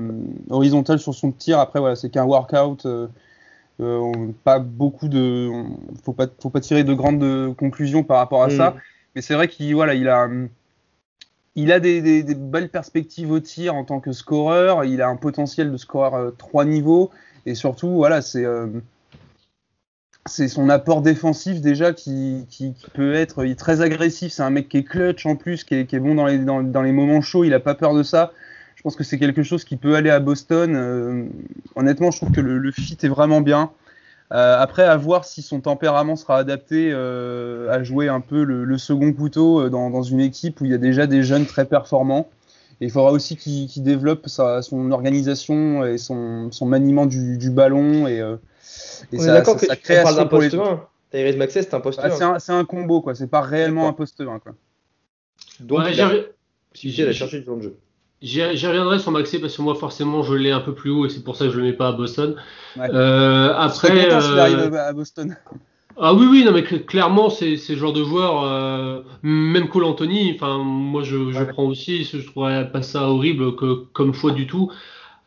horizontal sur son tir. Après, voilà, c'est qu'un workout. euh, euh, on- pas beaucoup de, on- faut pas, faut pas tirer de grandes conclusions par rapport à Mhm. ça. Mais c'est vrai qu'il voilà, il a, il a des, des- des belles perspectives au tir en tant que scoreur. Il a un potentiel de scoreur trois niveaux. Et surtout, voilà, c'est c'est son apport défensif déjà qui, peut être très agressif. C'est un mec qui est clutch en plus, qui est, bon dans les, moments chauds. Il a pas peur de ça. Je pense que c'est quelque chose qui peut aller à Boston. Euh, honnêtement, je trouve que le, fit est vraiment bien. Euh, après, à voir si son tempérament sera adapté euh, à jouer un peu le, second couteau dans, une équipe où il y a déjà des jeunes très performants. Et il faudra aussi qu'il développe son organisation et son, maniement du, du ballon et, et On est sa- d'accord sa tu on parle d'un poste 1. Tyrese Maxey, c'est un poste Ah, 1. c'est un, c'est un combo, quoi. C'est pas réellement D'accord. un poste 1, quoi. Donc, Ouais, a j'ai- possibilité d'aller chercher du temps de jeu. J'y reviendrai sur Maxé parce que moi forcément je l'ai un peu plus haut et c'est pour ça que je le mets pas à Boston. Ouais. Euh, après, Content s'il arrive euh, à Boston. ah oui oui non mais cl- clairement c'est le genre de joueur euh, même Cole Anthony. Enfin moi je, je Ouais. prends aussi je trouverais pas ça horrible que, comme choix du tout.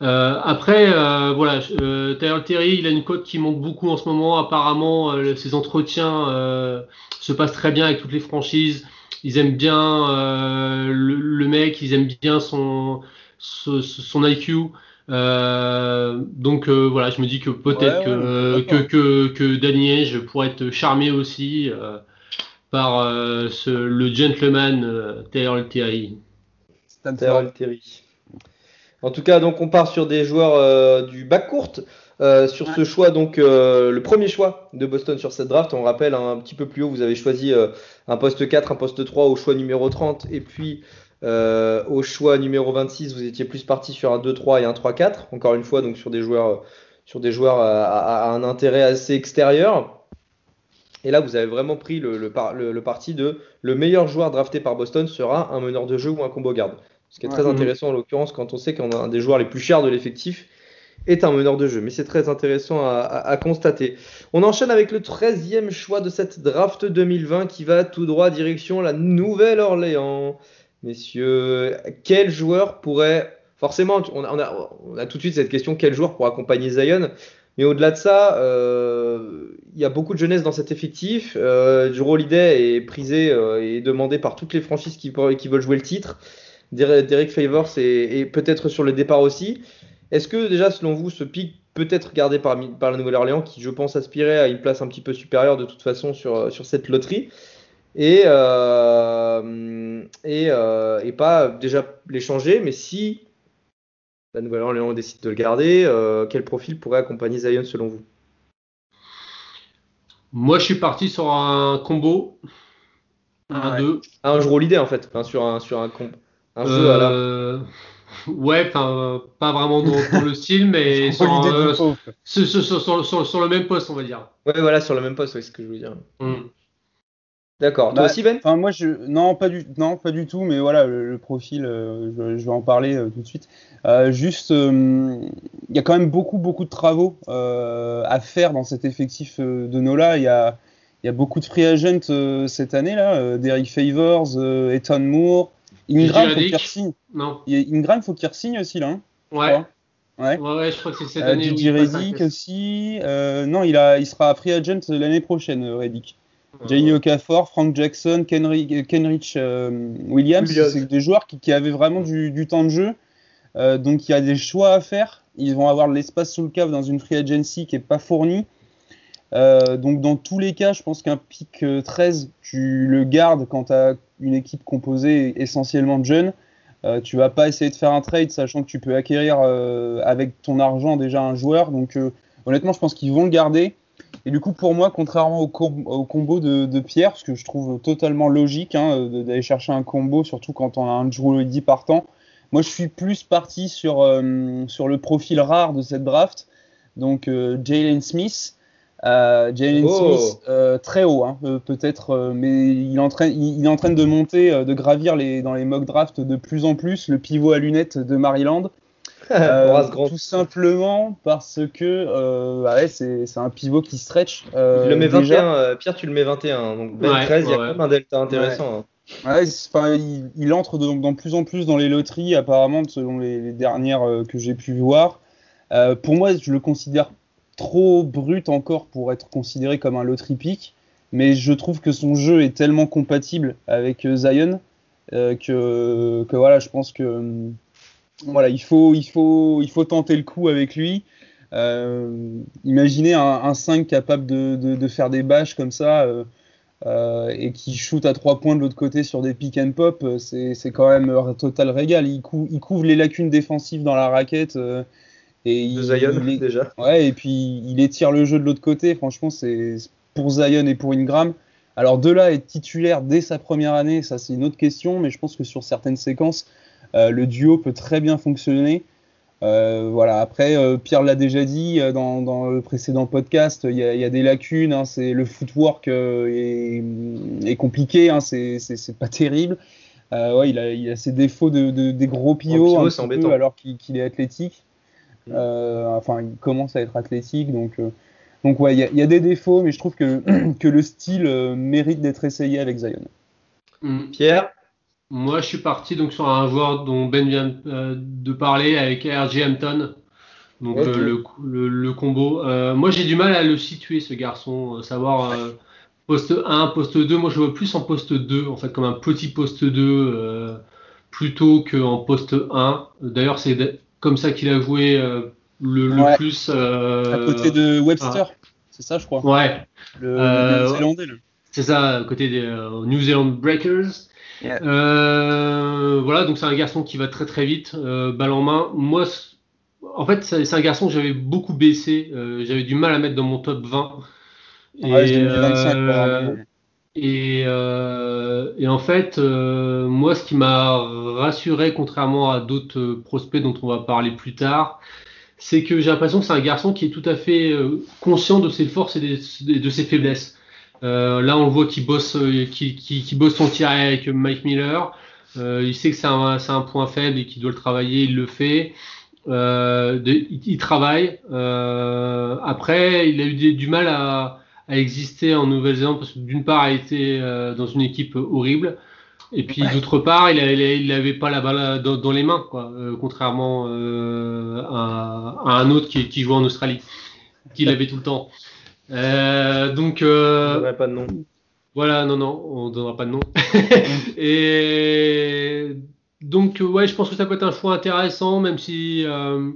Euh, après euh, voilà euh, Tyler Terry il a une cote qui monte beaucoup en ce moment apparemment euh, ses entretiens euh, se passent très bien avec toutes les franchises. Ils aiment bien euh, le, le mec, ils aiment bien son, son, son IQ. Euh, donc euh, voilà, je me dis que peut-être Ouais, que, ouais, que, que, que Danny Ainge pourrait être charmé aussi euh, par euh, ce, le gentleman euh, Taylor Terry. Terry. En tout cas, donc on part sur des joueurs euh, du bac courte. Euh, sur ce choix, donc euh, le premier choix de Boston sur cette draft, on rappelle un petit peu plus haut, vous avez choisi un poste 4, un poste 3 au choix numéro 30, et puis au choix numéro 26, vous étiez plus parti sur un 2-3 et un 3-4. Encore une fois, donc sur des joueurs, sur des joueurs à, à- à un intérêt assez extérieur. Et là, vous avez vraiment pris le, le par- le- le parti de le meilleur joueur drafté par Boston sera un meneur de jeu ou un combo garde. Ce qui est très Ouais. intéressant en l'occurrence quand on sait qu'un un des joueurs les plus chers de l'effectif est un meneur de jeu. Mais c'est très intéressant à, à- à constater. On enchaîne avec le 13e choix de cette draft 2020 qui va tout droit direction la Nouvelle-Orléans. Messieurs, quel joueur pourrait... Forcément, on a, on a- on a tout de suite cette question, quel joueur pour accompagner Zion? Mais au-delà de ça, euh, il y a beaucoup de jeunesse dans cet effectif. Euh, Drew Holiday est prisé euh, et demandé par toutes les franchises qui veulent jouer le titre. Der- Derek Favors est peut-être sur le départ aussi. Est-ce que déjà, selon vous, ce pic peut être gardé par, par la Nouvelle-Orléans, qui je pense aspirait à une place un petit peu supérieure de toute façon sur, sur cette loterie? Et, euh, et, euh, et pas déjà l'échanger, mais si la Nouvelle-Orléans décide de le garder, euh, quel profil pourrait accompagner Zion selon vous? Moi, je suis parti sur un combo, un Ouais. 2. Ah, un jeu l'idée en fait, enfin, sur un, sur un, comp- un jeu à la. Euh, ouais, pas vraiment dans, dans le style, mais sur, L'idée un- pauvre. sur, sur- sur- sur- sur- sur le même poste, on va dire. Ouais, voilà, sur le même poste, c'est ce que je voulais dire. Mm. D'accord. Toi Bah, aussi, Ben Enfin, moi, je non, pas du non, pas du tout, mais voilà, le, le profil, euh, je, je vais en parler euh, tout de suite. Euh, juste, euh, il y a quand même beaucoup, beaucoup de travaux euh, à faire dans cet effectif euh, de Nola. Il y a, il y a beaucoup de free agents euh, cette année là, euh, Derrick Favors, euh, Ethan Moore, Ingram, faut qu'il signe. Non. Ingram, faut qu'il signe aussi là. hein, Ouais. Ouais. ouais, ouais, je crois que c'est cette Euh, année. à Reddick aussi. Euh, non, il a, il sera free agent l'année prochaine, euh, Reddick. caisse. Jamie Okafor, Frank Jackson, Kenry- Kenrich euh, Williams, Williams. c'est des joueurs qui, qui avaient vraiment du, du temps de jeu. Euh, donc il y a des choix à faire. Ils vont avoir de l'espace sous le cap dans une free agency qui n'est pas fournie. Euh, donc dans tous les cas, je pense qu'un pick euh, 13, tu le gardes quand tu as une équipe composée essentiellement de jeunes. Euh, tu vas pas essayer de faire un trade sachant que tu peux acquérir euh, avec ton argent déjà un joueur. Donc euh, honnêtement, je pense qu'ils vont le garder. Et du coup, pour moi, contrairement au, com- au combo de, Pierre, ce que je trouve totalement logique hein, d'aller chercher un combo, surtout quand on a un Holiday partant, moi je suis plus parti sur, le profil rare de cette draft. Donc Jalen Smith. Euh, Jalen Oh. Smith, euh, très haut, hein, euh, peut-être, euh, mais il est, en train, il, il est en train de monter, euh, de gravir les, dans les mock drafts de plus en plus, le pivot à lunettes de Maryland. Euh, tout simplement parce que euh, ah ouais, c'est c'est un pivot qui stretch. euh, Je le mets déjà. 21, euh, Pierre, tu le mets 21. Donc Ben Ouais, 13, il y a quand même un delta intéressant. hein. Ouais, enfin, il, il entre de, dans plus en plus dans les loteries, apparemment, selon les, les dernières euh, que j'ai pu voir. Euh, pour moi, je le considère trop brut encore pour être considéré comme un loterie pick, mais je trouve que son jeu est tellement compatible avec euh, Zion euh, que, voilà, je pense que hum, voilà, il faut, il faut, il faut tenter le coup avec lui. Euh, imaginez un, un 5 capable de, faire des bâches comme ça. et qui shoot à trois points de l'autre côté sur des pick and pop, c'est quand même un total régal. Il couvre les lacunes défensives dans la raquette. Et il, De Zion, il est- déjà. ouais, et puis il étire le jeu de l'autre côté. Franchement, c'est pour Zion et pour Ingram. Alors de là être titulaire dès sa première année, ça c'est une autre question, mais je pense que sur certaines séquences, euh, le duo peut très bien fonctionner. Euh, voilà. Après, euh, Pierre l'a déjà dit dans, dans le précédent podcast, il y, a- il y a des lacunes. hein, c'est le footwork est, est compliqué, hein, c'est pas terrible. Ouais, il a, il a ses défauts de, de- des gros pivots, pivot, peu, embêtant. alors qu'il qu'il est athlétique. Euh, enfin, il commence à être athlétique, donc, euh, donc ouais, il y, a- il y a des défauts, mais je trouve que, que le style euh, mérite d'être essayé avec Zion. Hmm. Pierre, Moi, je suis parti donc sur un joueur dont Ben vient euh, de parler avec R.J. Hampton. Donc euh, le, le, le combo. Euh, moi, j'ai du mal à le situer, ce garçon. euh, savoir euh, poste 1, poste 2. Moi, je vois plus en poste 2, en fait, comme un petit poste 2 euh, plutôt qu'en poste 1. D'ailleurs, c'est comme ça qu'il a joué euh, le, le Ouais. plus. euh, À côté de Webster, c'est ça, je crois. Ouais, Le, Euh, le Néo-Zélandais, c'est ça, à côté des euh, New Zealand Breakers. Yeah. Euh, voilà, donc c'est un garçon qui va très très vite, euh, balle en main. Moi, en fait, c'est un garçon que j'avais beaucoup baissé. euh, j'avais du mal à mettre dans mon top 20. Ouais, euh, 25 moi. Et, euh, et en fait, euh, moi, ce qui m'a rassuré, contrairement à d'autres euh, prospects dont on va parler plus tard, c'est que j'ai l'impression que c'est un garçon qui est tout à fait euh, conscient de ses forces et de ses faiblesses. Euh, là, on le voit qui bosse, qui, qui, qui bosse son tir avec Mike Miller. Il sait que c'est un, un point faible et qu'il doit le travailler, il le fait. Il, il travaille. Après, il a eu du mal à, à exister en Nouvelle-Zélande parce que d'une part, il a été euh, dans une équipe horrible. Et puis d'autre part, il n'avait il avait pas la balle dans, dans les mains, quoi, euh, contrairement euh, à, à un autre qui, qui jouait en Australie, qui l'avait tout le temps. Euh, donc je euh, donnerai pas de nom. voilà, non, non, on donnera pas de nom. Et donc, euh, ouais, je pense que ça peut être un choix intéressant, même si euh,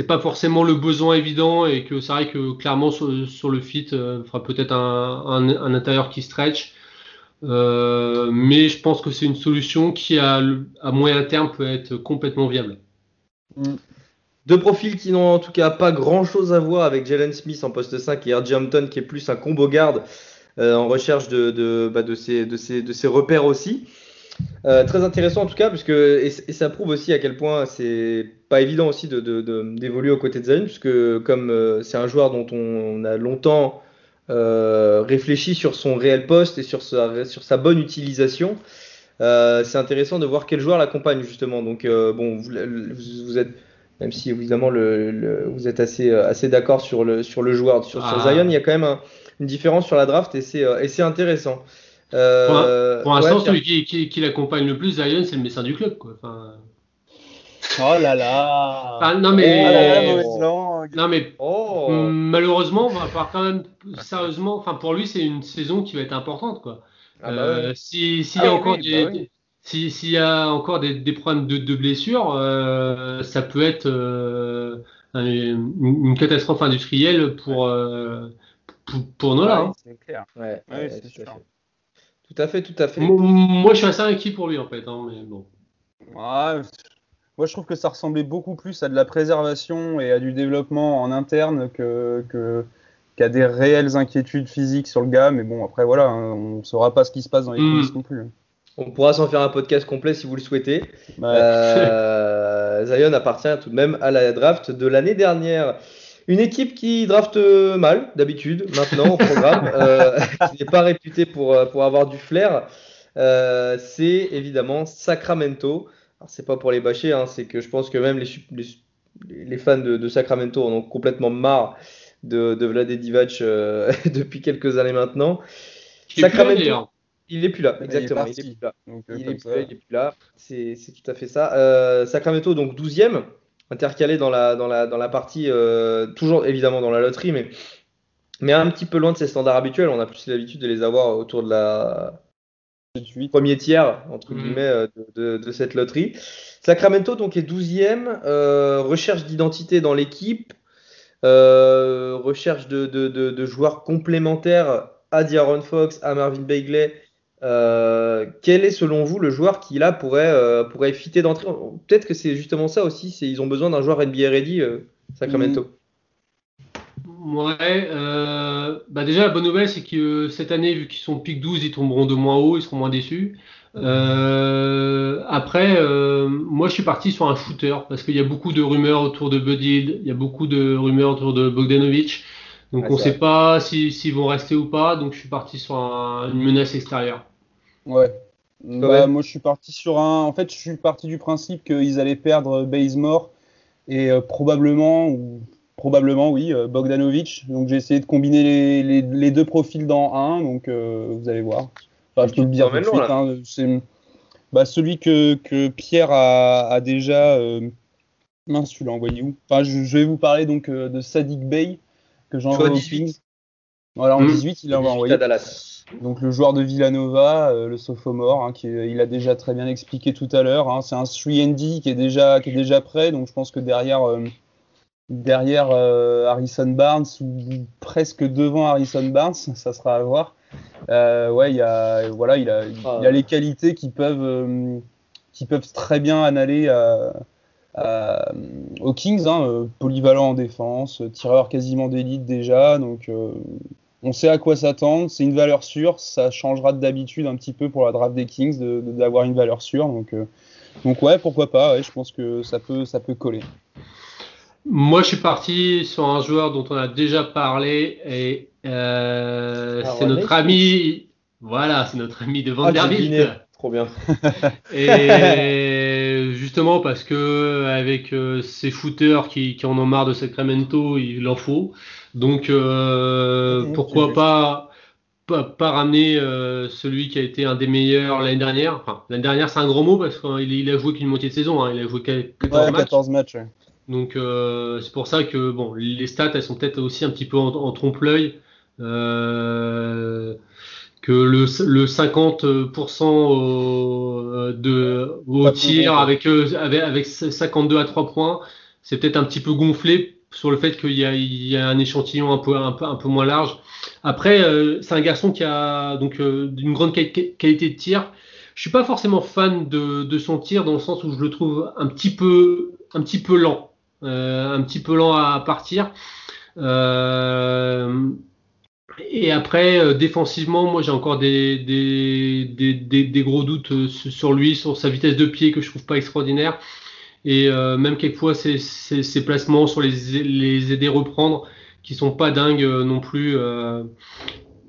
c'est pas forcément le besoin évident et que c'est vrai que clairement sur, le fit, euh, fera peut-être un, intérieur qui stretch. Euh, mais je pense que c'est une solution qui, à, moyen terme, peut être complètement viable. Deux profils qui n'ont en tout cas pas grand chose à voir avec Jalen Smith en poste 5 et R.J. Hampton qui est plus un combo garde euh, en recherche de, de, bah, ses, ses repères aussi. Euh, très intéressant en tout cas, parce que, et, et ça prouve aussi à quel point c'est pas évident aussi d'évoluer de, de, d'évoluer aux côtés de Zion, puisque comme euh, c'est un joueur dont on, on a longtemps euh, réfléchi sur son réel poste et sur sa, sur sa bonne utilisation, c'est intéressant de voir quel joueur l'accompagne justement. Donc bon, vous, êtes même si évidemment le, le, vous êtes assez, assez d'accord sur le, sur le joueur, sur, Ah. sur Zion, il y a quand même un- une différence sur la draft et c'est et c'est intéressant. Euh, Pour l'instant, ouais, celui qui, qui, qui l'accompagne le plus, Zion, c'est le médecin du club. Quoi. Enfin, Oh là là ah, non, mais, Oh là là, non, mais Oh. Malheureusement, on va falloir quand même sérieusement. Enfin, pour lui, c'est une saison qui va être importante, quoi. Ah bah Euh, ouais. si s'il Ah y a oui, encore oui, des, bah oui. si- s'il y a encore des, des problèmes de, de blessures, euh, ça peut être euh, un- une, une catastrophe industrielle pour euh, pour, pour Nola. Ouais, hein. c'est clair. Ouais, Ouais, ouais, c'est à sûr. Tout à fait, tout à fait. Mo- Moi, je suis assez inquiet pour lui en fait. hein, mais bon. Ouais, moi, je trouve que ça ressemblait beaucoup plus à de la préservation et à du développement en interne que, que- qu'à des réelles inquiétudes physiques sur le gars. Mais bon, après, voilà, hein, on ne saura pas ce qui se passe dans les Mm. coulisses non plus. On pourra s'en faire un podcast complet si vous le souhaitez. Ouais. Euh, Zion appartient tout de même à la draft de l'année dernière. Une équipe qui drafte mal, d'habitude, maintenant au programme, euh, qui n'est pas réputée pour, euh, pour avoir du flair, euh, c'est évidemment Sacramento. Alors, c'est pas pour les bâcher, hein, c'est que je pense que même les, les, les fans de, de Sacramento en ont complètement marre de, de Vlade Divac euh, depuis quelques années maintenant. Là, Sacramento-. Il est plus là, Il exactement. Il parti. est plus là. Euh, Il est, plus là, il est plus là. C'est c'est tout à fait ça. Euh, Sacramento, donc 12e, intercalé dans la, dans la, dans la partie, euh, toujours évidemment dans la loterie, mais, mais un petit peu loin de ses standards habituels. On a plus l'habitude de les avoir autour de la suite. premier tiers, entre Mhm. guillemets, euh, de, de- de cette loterie. Sacramento, donc, est 12e. euh, recherche d'identité dans l'équipe. euh, recherche de, de, joueurs complémentaires à D'Aaron Fox, à Marvin Bagley. Euh, quel est selon vous le joueur qui là pourrait, euh, pourrait fitter d'entrée? Peut-être que c'est justement ça aussi, c'est ils ont besoin d'un joueur NBA ready, euh, Sacramento. Ouais, euh, bah déjà la bonne nouvelle c'est que cette année vu qu'ils sont pick 12 ils tomberont de moins haut, ils seront moins déçus. Après, moi je suis parti sur un shooter parce qu'il y a beaucoup de rumeurs autour de Bud il y a beaucoup de rumeurs autour de Bogdanovic, donc Ouais, on c'est sait pas si- s'ils vont rester ou pas, donc je suis parti sur un- une menace extérieure. Ouais. bah, Moi, je suis parti sur un. En fait, je suis parti du principe qu'ils allaient perdre Bazemore et euh, probablement, ou probablement, oui, euh, Bogdanovic. Donc, j'ai essayé de combiner les, les, deux profils dans un. Donc, euh, vous allez voir. Enfin, je peux le dire tout de suite. Hein, c'est bah, celui que, que Pierre a, a déjà. mince, tu l'as envoyé où? Enfin, je, vais vous parler donc de Sadik Bey que j'ai envoyé au Kings. Voilà, en 18, mmh. il a envoyé. Donc le joueur de Villanova, euh, le sophomore, hein, qui, il a déjà très bien expliqué tout à l'heure. Hein, c'est un 3D qui est déjà qui est déjà prêt, donc je pense que derrière euh, derrière euh, Harrison Barnes ou presque devant Harrison Barnes, ça sera à voir. ouais, il y a voilà, il a, il a les qualités qui peuvent qui peuvent très bien aller à, aux Kings, hein, polyvalent en défense, tireur quasiment d'élite déjà, donc on sait à quoi s'attendre, c'est une valeur sûre, ça changera d'habitude un petit peu pour la draft des Kings d'avoir une valeur sûre. Donc, euh, donc ouais, pourquoi pas, je pense que ça peut, ça peut coller. Moi, je suis parti sur un joueur dont on a déjà parlé et euh, c'est notre ami, voilà, c'est notre ami de ah, Vanderbilt. Trop bien. et justement parce que avec euh, ces footers qui, qui en ont marre de Sacramento, il en faut. Donc euh, pourquoi pas, pas, ramener euh, celui qui a été un des meilleurs l'année dernière. Enfin, l'année dernière, c'est un gros mot parce qu'il il a joué qu'une moitié de saison. Hein. Il a joué 14 matchs. Donc euh, c'est pour ça que bon, les stats, elles sont peut-être aussi un petit peu en, trompe-l'œil. Que le, le 50% au, de, au tir avec, avec, avec 52 à 3 points, c'est peut-être un petit peu gonflé sur le fait qu'il y, y, a un échantillon un peu, un peu, un peu moins large. Après, euh, c'est un garçon qui a donc euh, d'une grande qualité de tir. Je suis pas forcément fan de, de, son tir dans le sens où je le trouve un petit peu, un petit peu lent, euh, un petit peu lent à partir. Euh, et après, défensivement, moi j'ai encore des, des, des, des, gros doutes sur lui, sur sa vitesse de pied que je trouve pas extraordinaire et euh, même quelquefois ces, ces, placements sur les, les aider reprendre qui sont pas dingues euh, non plus. Euh.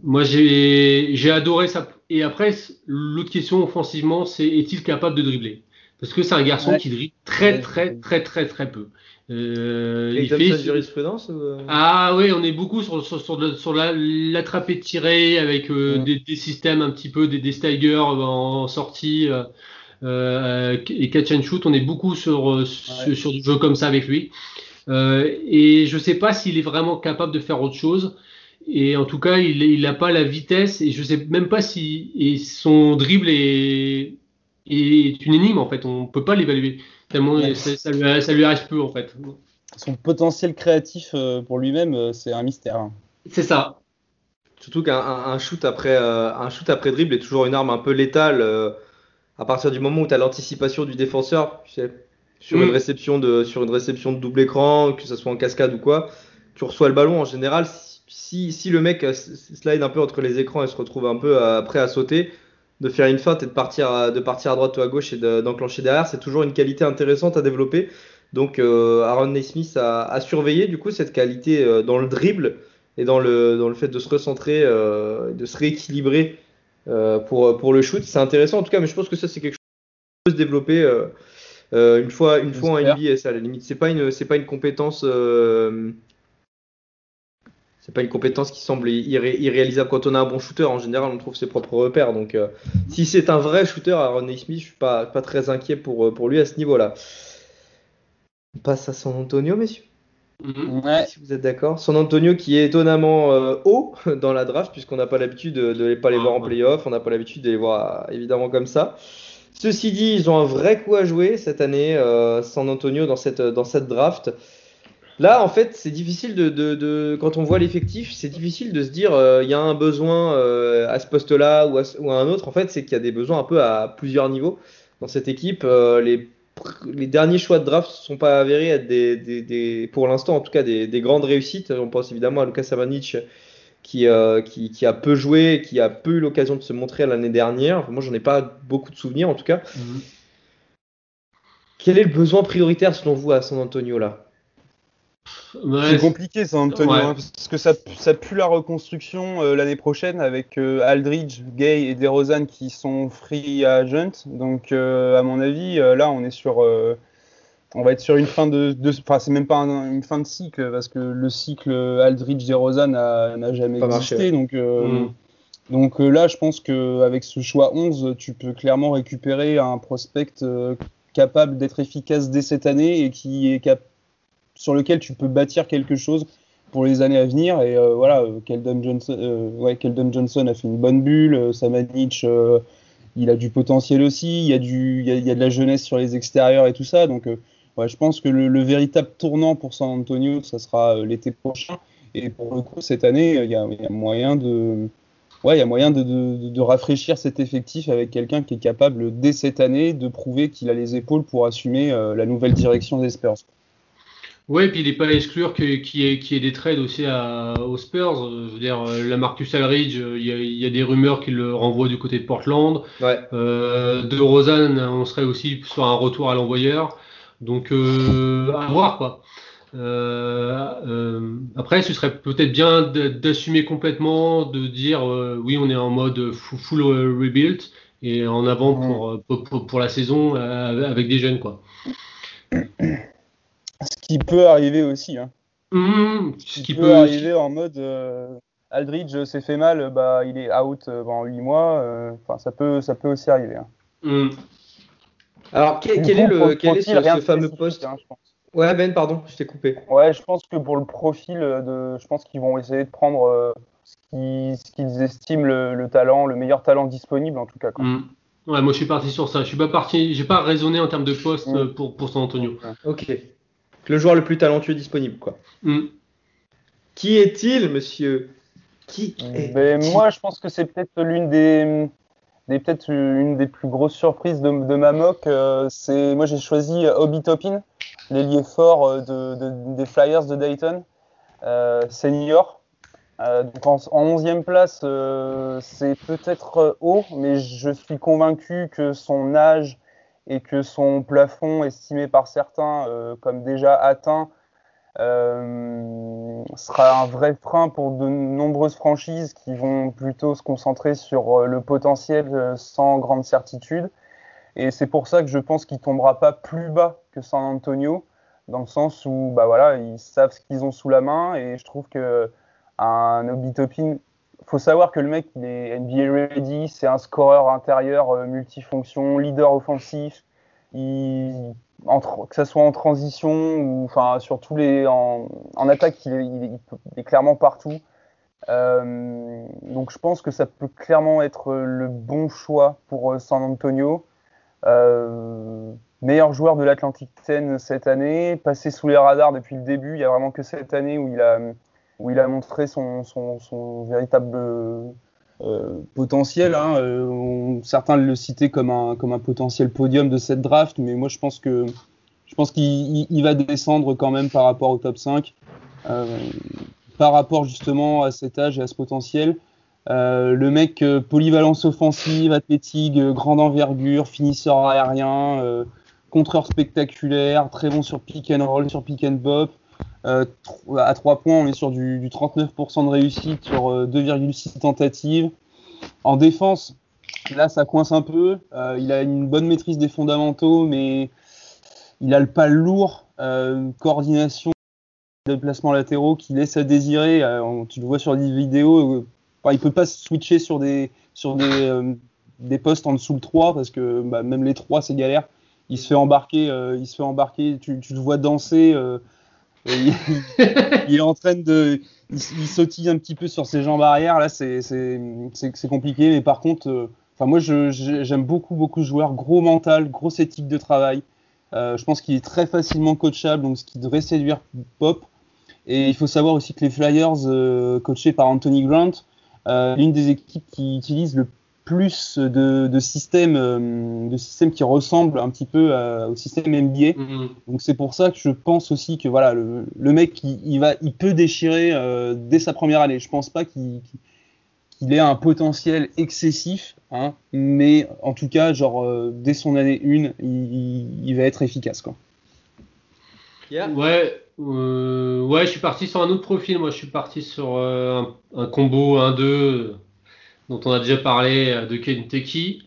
moi j'ai adoré ça. Et après l'autre question offensivement c'est est-il capable de dribbler? Parce que c'est un garçon qui dribble très très très très très peu. Euh, il fait jurisprudence Ah oui, on est beaucoup sur, sur, sur, sur l'attraper la, tiré avec des, des, systèmes un petit peu des, des Steiger en sortie. Euh, et catch and shoot, on est beaucoup sur, euh, sur, du jeu comme ça avec lui. Euh, et je sais pas s'il est vraiment capable de faire autre chose. Et en tout cas, il n'a pas la vitesse et je sais même pas si et son dribble est, est une énigme en fait. On peut pas l'évaluer tellement ça, lui, ça, lui, arrive peu en fait. Son potentiel créatif pour lui-même, c'est un mystère. C'est ça. Surtout qu'un shoot après un shoot après dribble est toujours une arme un peu létale à partir du moment où tu as l'anticipation du défenseur, tu sais, sur, une mm. réception de, sur une réception de double écran, que ce soit en cascade ou quoi, tu reçois le ballon en général. Si, si le mec slide un peu entre les écrans et se retrouve un peu prêt à sauter, de faire une feinte et de partir à, de partir à droite ou à gauche et d'enclencher derrière, c'est toujours une qualité intéressante à développer. Donc euh, Aaron Naismith a, a, surveillé du coup cette qualité euh, dans le dribble et dans le, dans le fait de se recentrer, euh, de se rééquilibrer euh, pour, pour le shoot. C'est intéressant en tout cas, mais je pense que ça c'est quelque chose qui peut se développer euh, euh, une fois, une fois en NBA. À la limite, c'est pas une, c'est pas une compétence. C'est pas une compétence qui semble irréalisable quand on a un bon shooter. En général, on trouve ses propres repères. Donc, si c'est un vrai shooter, Aaron Smith, je suis pas, pas très inquiet pour, pour lui à ce niveau-là. On passe à San Antonio, messieurs. Mhm. Si vous êtes d'accord. San Antonio qui est étonnamment euh, haut dans la draft, puisqu'on n'a pas l'habitude de ne pas les voir en ah, playoff, on n'a pas l'habitude de les voir évidemment comme ça. Ceci dit, ils ont un vrai coup à jouer cette année, euh, San Antonio, dans cette, dans cette draft. Là, en fait, c'est difficile de, de, quand on voit l'effectif, c'est difficile de se dire euh, il y a un besoin à ce poste-là ou, ou, à un autre. En fait, c'est qu'il y a des besoins un peu à plusieurs niveaux dans cette équipe. les les derniers choix de draft ne sont pas avérés être des, pour l'instant en tout cas des, grandes réussites. On pense évidemment à Lucas Savanic qui, euh, qui, qui, a peu joué, qui a peu eu l'occasion de se montrer l'année dernière. moi, j'en ai pas beaucoup de souvenirs en tout cas. Mhm. Quel est le besoin prioritaire selon vous à San Antonio là? C'est compliqué ça, Antonio, hein, parce que ça, ça pue la reconstruction euh, l'année prochaine avec euh, Aldridge, Gay et DeRozan qui sont free agent. Donc, euh, à mon avis, là, on est sur, on va être sur une fin de, enfin, c'est même pas une fin de cycle parce que le cycle Aldridge DeRozan n'a jamais existé. Donc, mm. donc là, je pense que avec ce choix 11, tu peux clairement récupérer un prospect capable d'être efficace dès cette année et qui est capable sur lequel tu peux bâtir quelque chose pour les années à venir. Et euh, voilà, euh, Keldon Johnson, euh, Keldon Johnson a fait une bonne bulle. Samanic, il a du potentiel aussi. Il y, a de la jeunesse sur les extérieurs et tout ça. Donc, je pense que le, véritable tournant pour San Antonio, ça sera l'été prochain. Et pour le coup, cette année, il y a, moyen de. Rafraîchir cet effectif avec quelqu'un qui est capable, dès cette année, de prouver qu'il a les épaules pour assumer la nouvelle direction des. Oui, puis il n'est pas à exclure qu'il y, ait des trades aussi aux Spurs. Je veux dire, euh, la Marcus Alridge, euh, il y, a, des rumeurs qu'il le renvoie du côté de Portland. Euh, de Rosanne, on serait aussi sur un retour à l'envoyeur. Donc, à voir quoi. après, ce serait peut-être bien d'assumer complètement, de dire oui, on est en mode full, rebuild et en avant pour, pour la saison avec des jeunes quoi. Ce qui peut arriver aussi. Hein. Mmh, ce qui peut, arriver en mode euh, Aldridge s'est fait mal, bah, il est out euh, pendant 8 mois. Euh, enfin, ça, peut, ça peut aussi arriver. Hein. Mmh. Alors, quel, est, le, quel est ce, fameux poste hein, Ouais, Ben, pardon, je t'ai coupé. Ouais, je pense que pour le profil, de, je pense qu'ils vont essayer de prendre ce qu'ils estiment le, talent, le meilleur talent disponible en tout cas. Quoi. Mmh. Ouais, moi je suis parti sur ça. Je suis pas parti, j'ai pas raisonné en termes de poste pour, pour San Antonio. Ok le joueur le plus talentueux disponible. Quoi. Mm. Qui est-il, monsieur? Qui est ben, Moi, je pense que c'est peut-être l'une des, peut-être une des plus grosses surprises de, ma mock. Euh, c'est moi, j'ai choisi Obi Toppin, l'ailier fort euh, de, des Flyers de Dayton, euh, senior. donc en, en 11e place, c'est peut-être haut, mais je suis convaincu que son âge et que son plafond, estimé par certains euh, comme déjà atteint, euh, sera un vrai frein pour de nombreuses franchises qui vont plutôt se concentrer sur euh, le potentiel sans grande certitude. Et c'est pour ça que je pense qu'il tombera pas plus bas que San Antonio, dans le sens où bah voilà, ils savent ce qu'ils ont sous la main et je trouve que un Obi Toppin faut savoir que le mec, il est NBA ready, c'est un scoreur intérieur euh, multifonction, leader offensif. Il, que ce soit en transition ou enfin sur tous les en, attaque, il est, clairement partout. Euh, donc je pense que ça peut clairement être le bon choix pour euh, San Antonio. meilleur joueur de l'Atlantic 10 cette année, passé sous les radars depuis le début. Il n'y a vraiment que cette année où il a où il a montré son, véritable euh, potentiel. Hein. Euh, certains le citaient comme un, potentiel podium de cette draft, mais moi je pense que je pense qu'il va descendre quand même par rapport au top 5, euh, par rapport justement à cet âge et à ce potentiel. le mec, polyvalence offensive, athlétique, grande envergure, finisseur aérien, contreur spectaculaire, très bon sur pick and roll, sur pick and pop. Euh, à 3 points, on est sur du, 39% de réussite sur 2,6 euh, tentatives. En défense, là, ça coince un peu. Euh, il a une bonne maîtrise des fondamentaux, mais il a le pas lourd, coordination de placements latéraux qui laisse à désirer. tu le vois sur des vidéos, il peut pas switcher sur des, sur des, des postes en dessous le 3 parce que bah, même les 3 c'est galère. Il se fait embarquer, il se fait embarquer. Tu, tu le vois danser il, est en train de. Il, sautille un petit peu sur ses jambes arrière. Là, c'est compliqué. Mais par contre, euh, moi, j'aime beaucoup, beaucoup ce joueur. Gros mental, grosse éthique de travail. Euh, je pense qu'il est très facilement coachable, donc ce qui devrait séduire Pop. Et il faut savoir aussi que les Flyers, euh, coachés par Anthony Grant, l'une des équipes qui utilise le plus de, systèmes, euh, de systèmes qui ressemblent un petit peu au système NBA. Mm-hmm. Donc c'est pour ça que je pense aussi que voilà le, mec il, va, il peut déchirer euh, dès sa première année. Je pense pas qu'il ait un potentiel excessif, hein, mais en tout cas genre euh, dès son année 1, il, va être efficace quoi. Ouais, Euh, ouais, je suis parti sur un autre profil. Moi, je suis parti sur euh, un, combo 1-2 dont on a déjà parlé de Kentucky.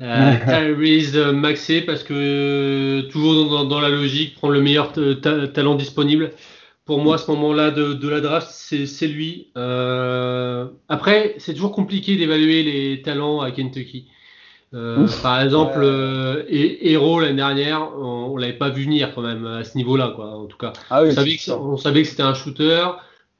Euh, Tyrese Maxé parce que toujours dans, la logique, prendre le meilleur talent disponible. Pour moi, à ce moment-là de, de, la draft, c'est lui. après, c'est toujours compliqué d'évaluer les talents à Kentucky. Euh, par exemple, euh, Hero l'année dernière, on, on l'avait pas vu venir quand même à ce niveau-là, quoi. En tout cas, ah on, savait que, c'était un shooter,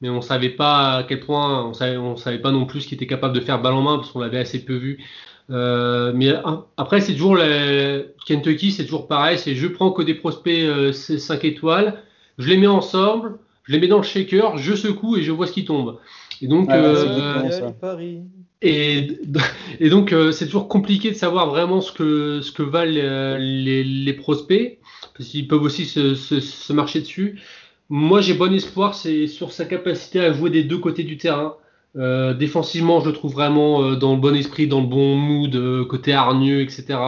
mais on savait pas à quel point, on savait, on savait pas non plus ce qu'il était capable de faire balle en main parce qu'on l'avait assez peu vu. Euh, mais après, c'est toujours la, Kentucky, c'est toujours pareil. C'est je prends que des prospects 5 étoiles, je les mets ensemble, je les mets dans le shaker, je secoue et je vois ce qui tombe. Et donc, et, et donc, euh, c'est toujours compliqué de savoir vraiment ce que, ce que valent euh, les, les, prospects, parce qu'ils peuvent aussi se, se, marcher dessus. Moi, j'ai bon espoir, c'est sur sa capacité à jouer des deux côtés du terrain. Euh, défensivement, je le trouve vraiment euh, dans le bon esprit, dans le bon mood, côté hargneux, etc.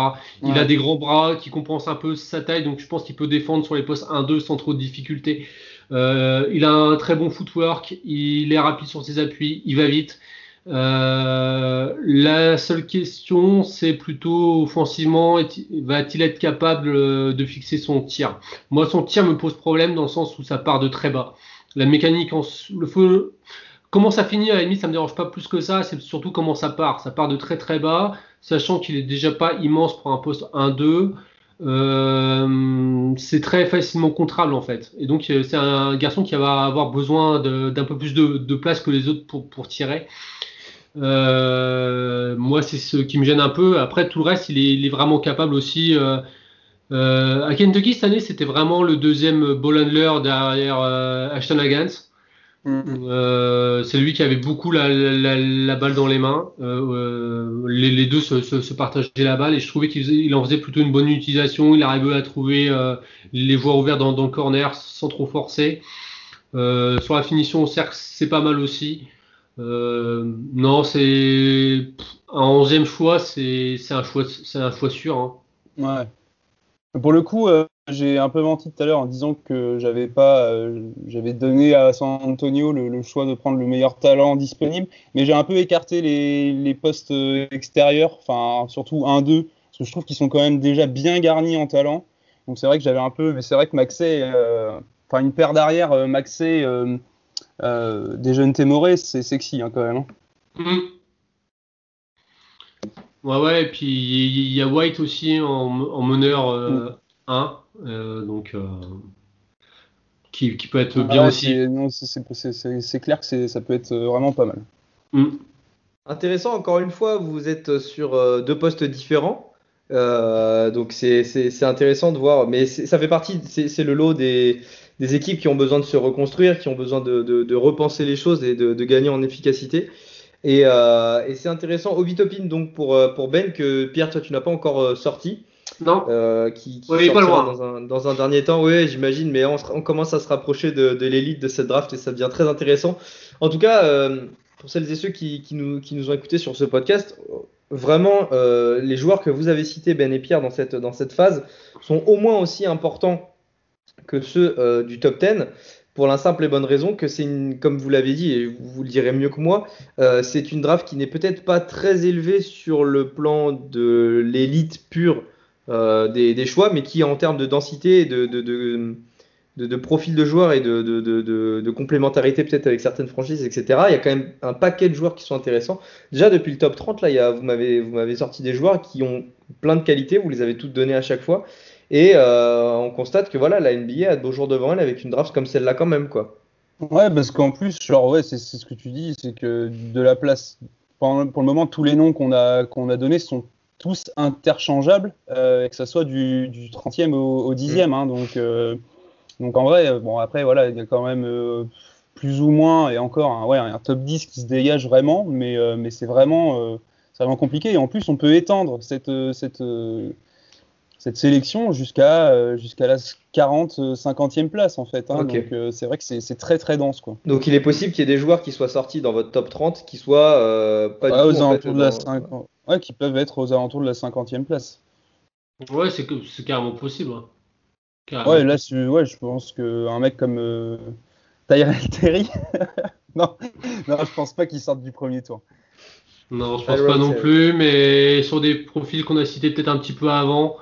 Il a des grands bras qui compensent un peu sa taille, donc je pense qu'il peut défendre sur les postes 1-2 sans trop de difficultés. il a un très bon footwork, il est rapide sur ses appuis, il va vite. Euh, la seule question, c'est plutôt offensivement, va-t-il être capable euh, de fixer son tir? Moi, son tir me pose problème dans le sens où ça part de très bas. La mécanique, en, le feu, comment ça finit à la limite, ça me dérange pas plus que ça. C'est surtout comment ça part. Ça part de très très bas, sachant qu'il est déjà pas immense pour un poste 1-2. Euh, c'est très facilement contrable en fait. Et donc c'est un garçon qui va avoir besoin d'un peu plus de, place que les autres pour tirer. Euh, moi, c'est ce qui me gêne un peu. Après, tout le reste, il est, vraiment capable aussi. Euh, euh, à Kentucky, cette année, c'était vraiment le deuxième ball handler derrière Ashton Hagans. Mm. c'est lui qui avait beaucoup la, balle dans les mains. les, deux se, partageaient la balle et je trouvais qu'il en faisait plutôt une bonne utilisation. Il arrivait à trouver les voies ouvertes dans, dans, le corner sans trop forcer. sur la finition au cercle, c'est pas mal aussi. Euh, non, c'est un onzième choix, c'est un choix, c'est un choix sûr. Hein. Ouais. Pour le coup, euh, j'ai un peu menti tout à l'heure en disant que j'avais pas, euh, j'avais donné à San Antonio le, choix de prendre le meilleur talent disponible, mais j'ai un peu écarté les, les postes extérieurs, enfin surtout 1-2, parce que je trouve qu'ils sont quand même déjà bien garnis en talent. Donc c'est vrai que j'avais un peu, mais c'est vrai que Maxey, enfin une paire d'arrière, Maxey euh, des jeunes Témorés, c'est sexy hein, quand même. Hein. Mm. Ouais, ouais, et puis il y, a White aussi en, meneur 1, euh, mm. euh, donc qui, peut être bien ah aussi. C'est clair que ça peut être vraiment pas mal. Mm. Intéressant, encore une fois, vous êtes sur deux postes différents. Donc c'est intéressant de voir, mais ça fait partie, c'est le lot des, des équipes qui ont besoin de se reconstruire, qui ont besoin de, de, repenser les choses et de, gagner en efficacité. Et, euh, et c'est intéressant, Obitopine, donc pour, euh, pour Ben, que Pierre, toi, tu n'as pas encore euh, sorti. Non. qui, qui sortira dans, un, dans un dernier temps, oui, j'imagine, mais on, on, commence à se rapprocher de, de l'élite de cette draft et ça devient très intéressant. En tout cas, pour celles et ceux qui, qui, nous, qui nous ont écoutés sur ce podcast, vraiment, les joueurs que vous avez cités, Ben et Pierre, dans cette, dans cette phase, sont au moins aussi importants que ceux euh, du top 10 pour la simple et bonne raison que c'est une, comme vous l'avez dit, et vous le direz mieux que moi, euh, c'est une draft qui n'est peut-être pas très élevée sur le plan de l'élite pure euh, des, choix, mais qui en termes de densité, de, de, de, profil de joueurs et de, complémentarité peut-être avec certaines franchises, etc. Il y a quand même un paquet de joueurs qui sont intéressants. Déjà depuis le top 30, là, il y a, vous m'avez sorti des joueurs qui ont plein de qualités, vous les avez toutes données à chaque fois. Et euh, on constate que voilà, la NBA a de beaux jours devant elle avec une draft comme celle-là quand même, quoi. Ouais, parce qu'en plus, genre, ouais, c'est ce que tu dis, c'est que de la place, pour, le moment, tous les noms qu'on a, qu'on a donnés sont tous interchangeables, euh, que ça soit du, du 30e au, 10e. Mm. Hein, donc, euh, donc en vrai, bon, après, voilà, il y a quand même plus ou moins, et encore, un, ouais, un top 10 qui se dégage vraiment, mais, mais c'est vraiment, c'est vraiment compliqué. Et en plus, on peut étendre cette, cette cette sélection jusqu'à euh, jusqu'à la 40 50e place en fait hein. donc euh, c'est vrai que c'est très très dense quoi. Donc il est possible qu'il y ait des joueurs qui soient sortis dans votre top 30 qui soient euh, pas du aux alentours de la 50... ouais, qui peuvent être aux alentours de la 50e place. Ouais, c'est c'est carrément possible. Hein. Carrément. Ouais, là, je- ouais, je pense qu'un mec comme euh, Tyrell Terry, non, non, je pense pas qu'il sorte du premier tour. Non, je pense Tyrell pas non plus, mais sur des profils qu'on a cités peut-être un petit peu avant,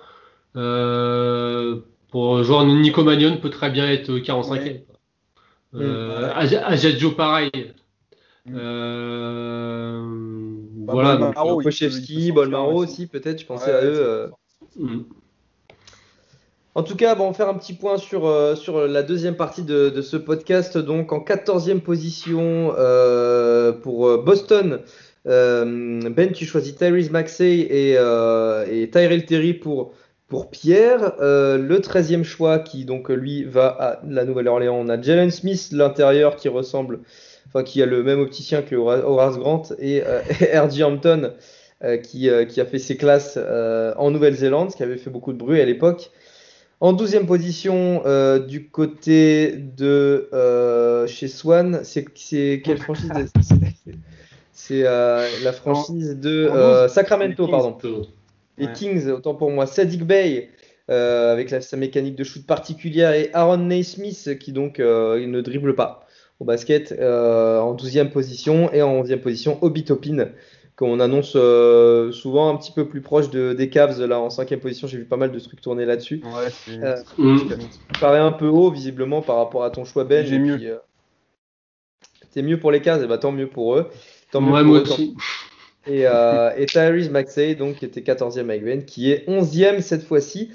euh, pour joueur Nico Magnon peut très bien être 45e. Euh, Aj- Ajaccio pareil. Mm. Euh, Bah, voilà. Bolmaro, Pochevski, aussi, peut-être, je pensais Ouais, à eux. euh. En tout cas, on va faire un petit point sur, euh, sur la deuxième partie de, de ce podcast. Donc, en 14e position euh, pour euh, Boston, Ben, tu choisis Tyrese Maxey et, et Tyrell Terry pour, pour Pierre. Le 13e choix qui, donc, lui, va à la Nouvelle-Orléans. On a Jalen Smith, l'intérieur, qui ressemble, enfin, qui a le même opticien que Hora- Horace Grant et R.J. Hampton. qui, qui a fait ses classes en Nouvelle-Zélande, ce qui avait fait beaucoup de bruit à l'époque. En 12e position, euh, du côté de euh, chez Swan, c'est quelle franchise de- c'est- euh, la franchise de en 12, Sacramento, pardon. Les. Kings, autant pour moi. Sadiq Bey, euh, avec la- sa mécanique de shoot particulière, et Aaron Naismith, qui donc il ne dribble pas au basket, en 12e position. Et en 11e position, Obi Topin, qu'on annonce euh, souvent un petit peu plus proche de, des Cavs. Là, en 5e position, j'ai vu pas mal de trucs tourner là-dessus. Ouais, Euh, mm. Paraît un peu haut, visiblement, par rapport à ton choix, Ben. J'ai et mieux. puis, euh, C'est mieux pour les Cavs, et bah, tant mieux pour eux. Tant mieux Ouais, pour moi eux, tant aussi. et, euh, et Tyrese Maxey, donc, qui était 14e avec Ben, qui est 11e cette fois-ci,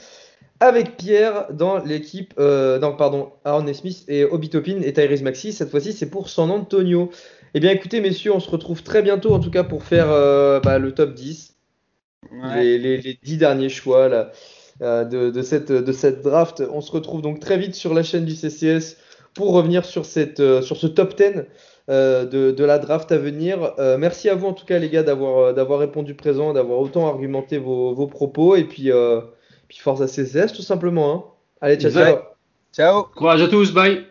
avec Pierre dans l'équipe, euh, non, pardon, Aaron Smith et Obi Toppin et Tyrese Maxey. Cette fois-ci, c'est pour San Antonio. Eh bien, écoutez, messieurs, on se retrouve très bientôt, en tout cas, pour faire euh, bah, le top 10, Ouais. les, les, les 10 derniers choix là, euh, de, de, cette, de cette draft. On se retrouve donc très vite sur la chaîne du CCS pour revenir sur, cette, euh, sur ce top 10 euh, de, de la draft à venir. Euh, merci à vous en tout cas les gars d'avoir d'avoir répondu présent, d'avoir autant argumenté vos, vos propos et puis, euh, puis force à CCS tout simplement. hein. Allez, ciao. Ciao Courage à tous, bye.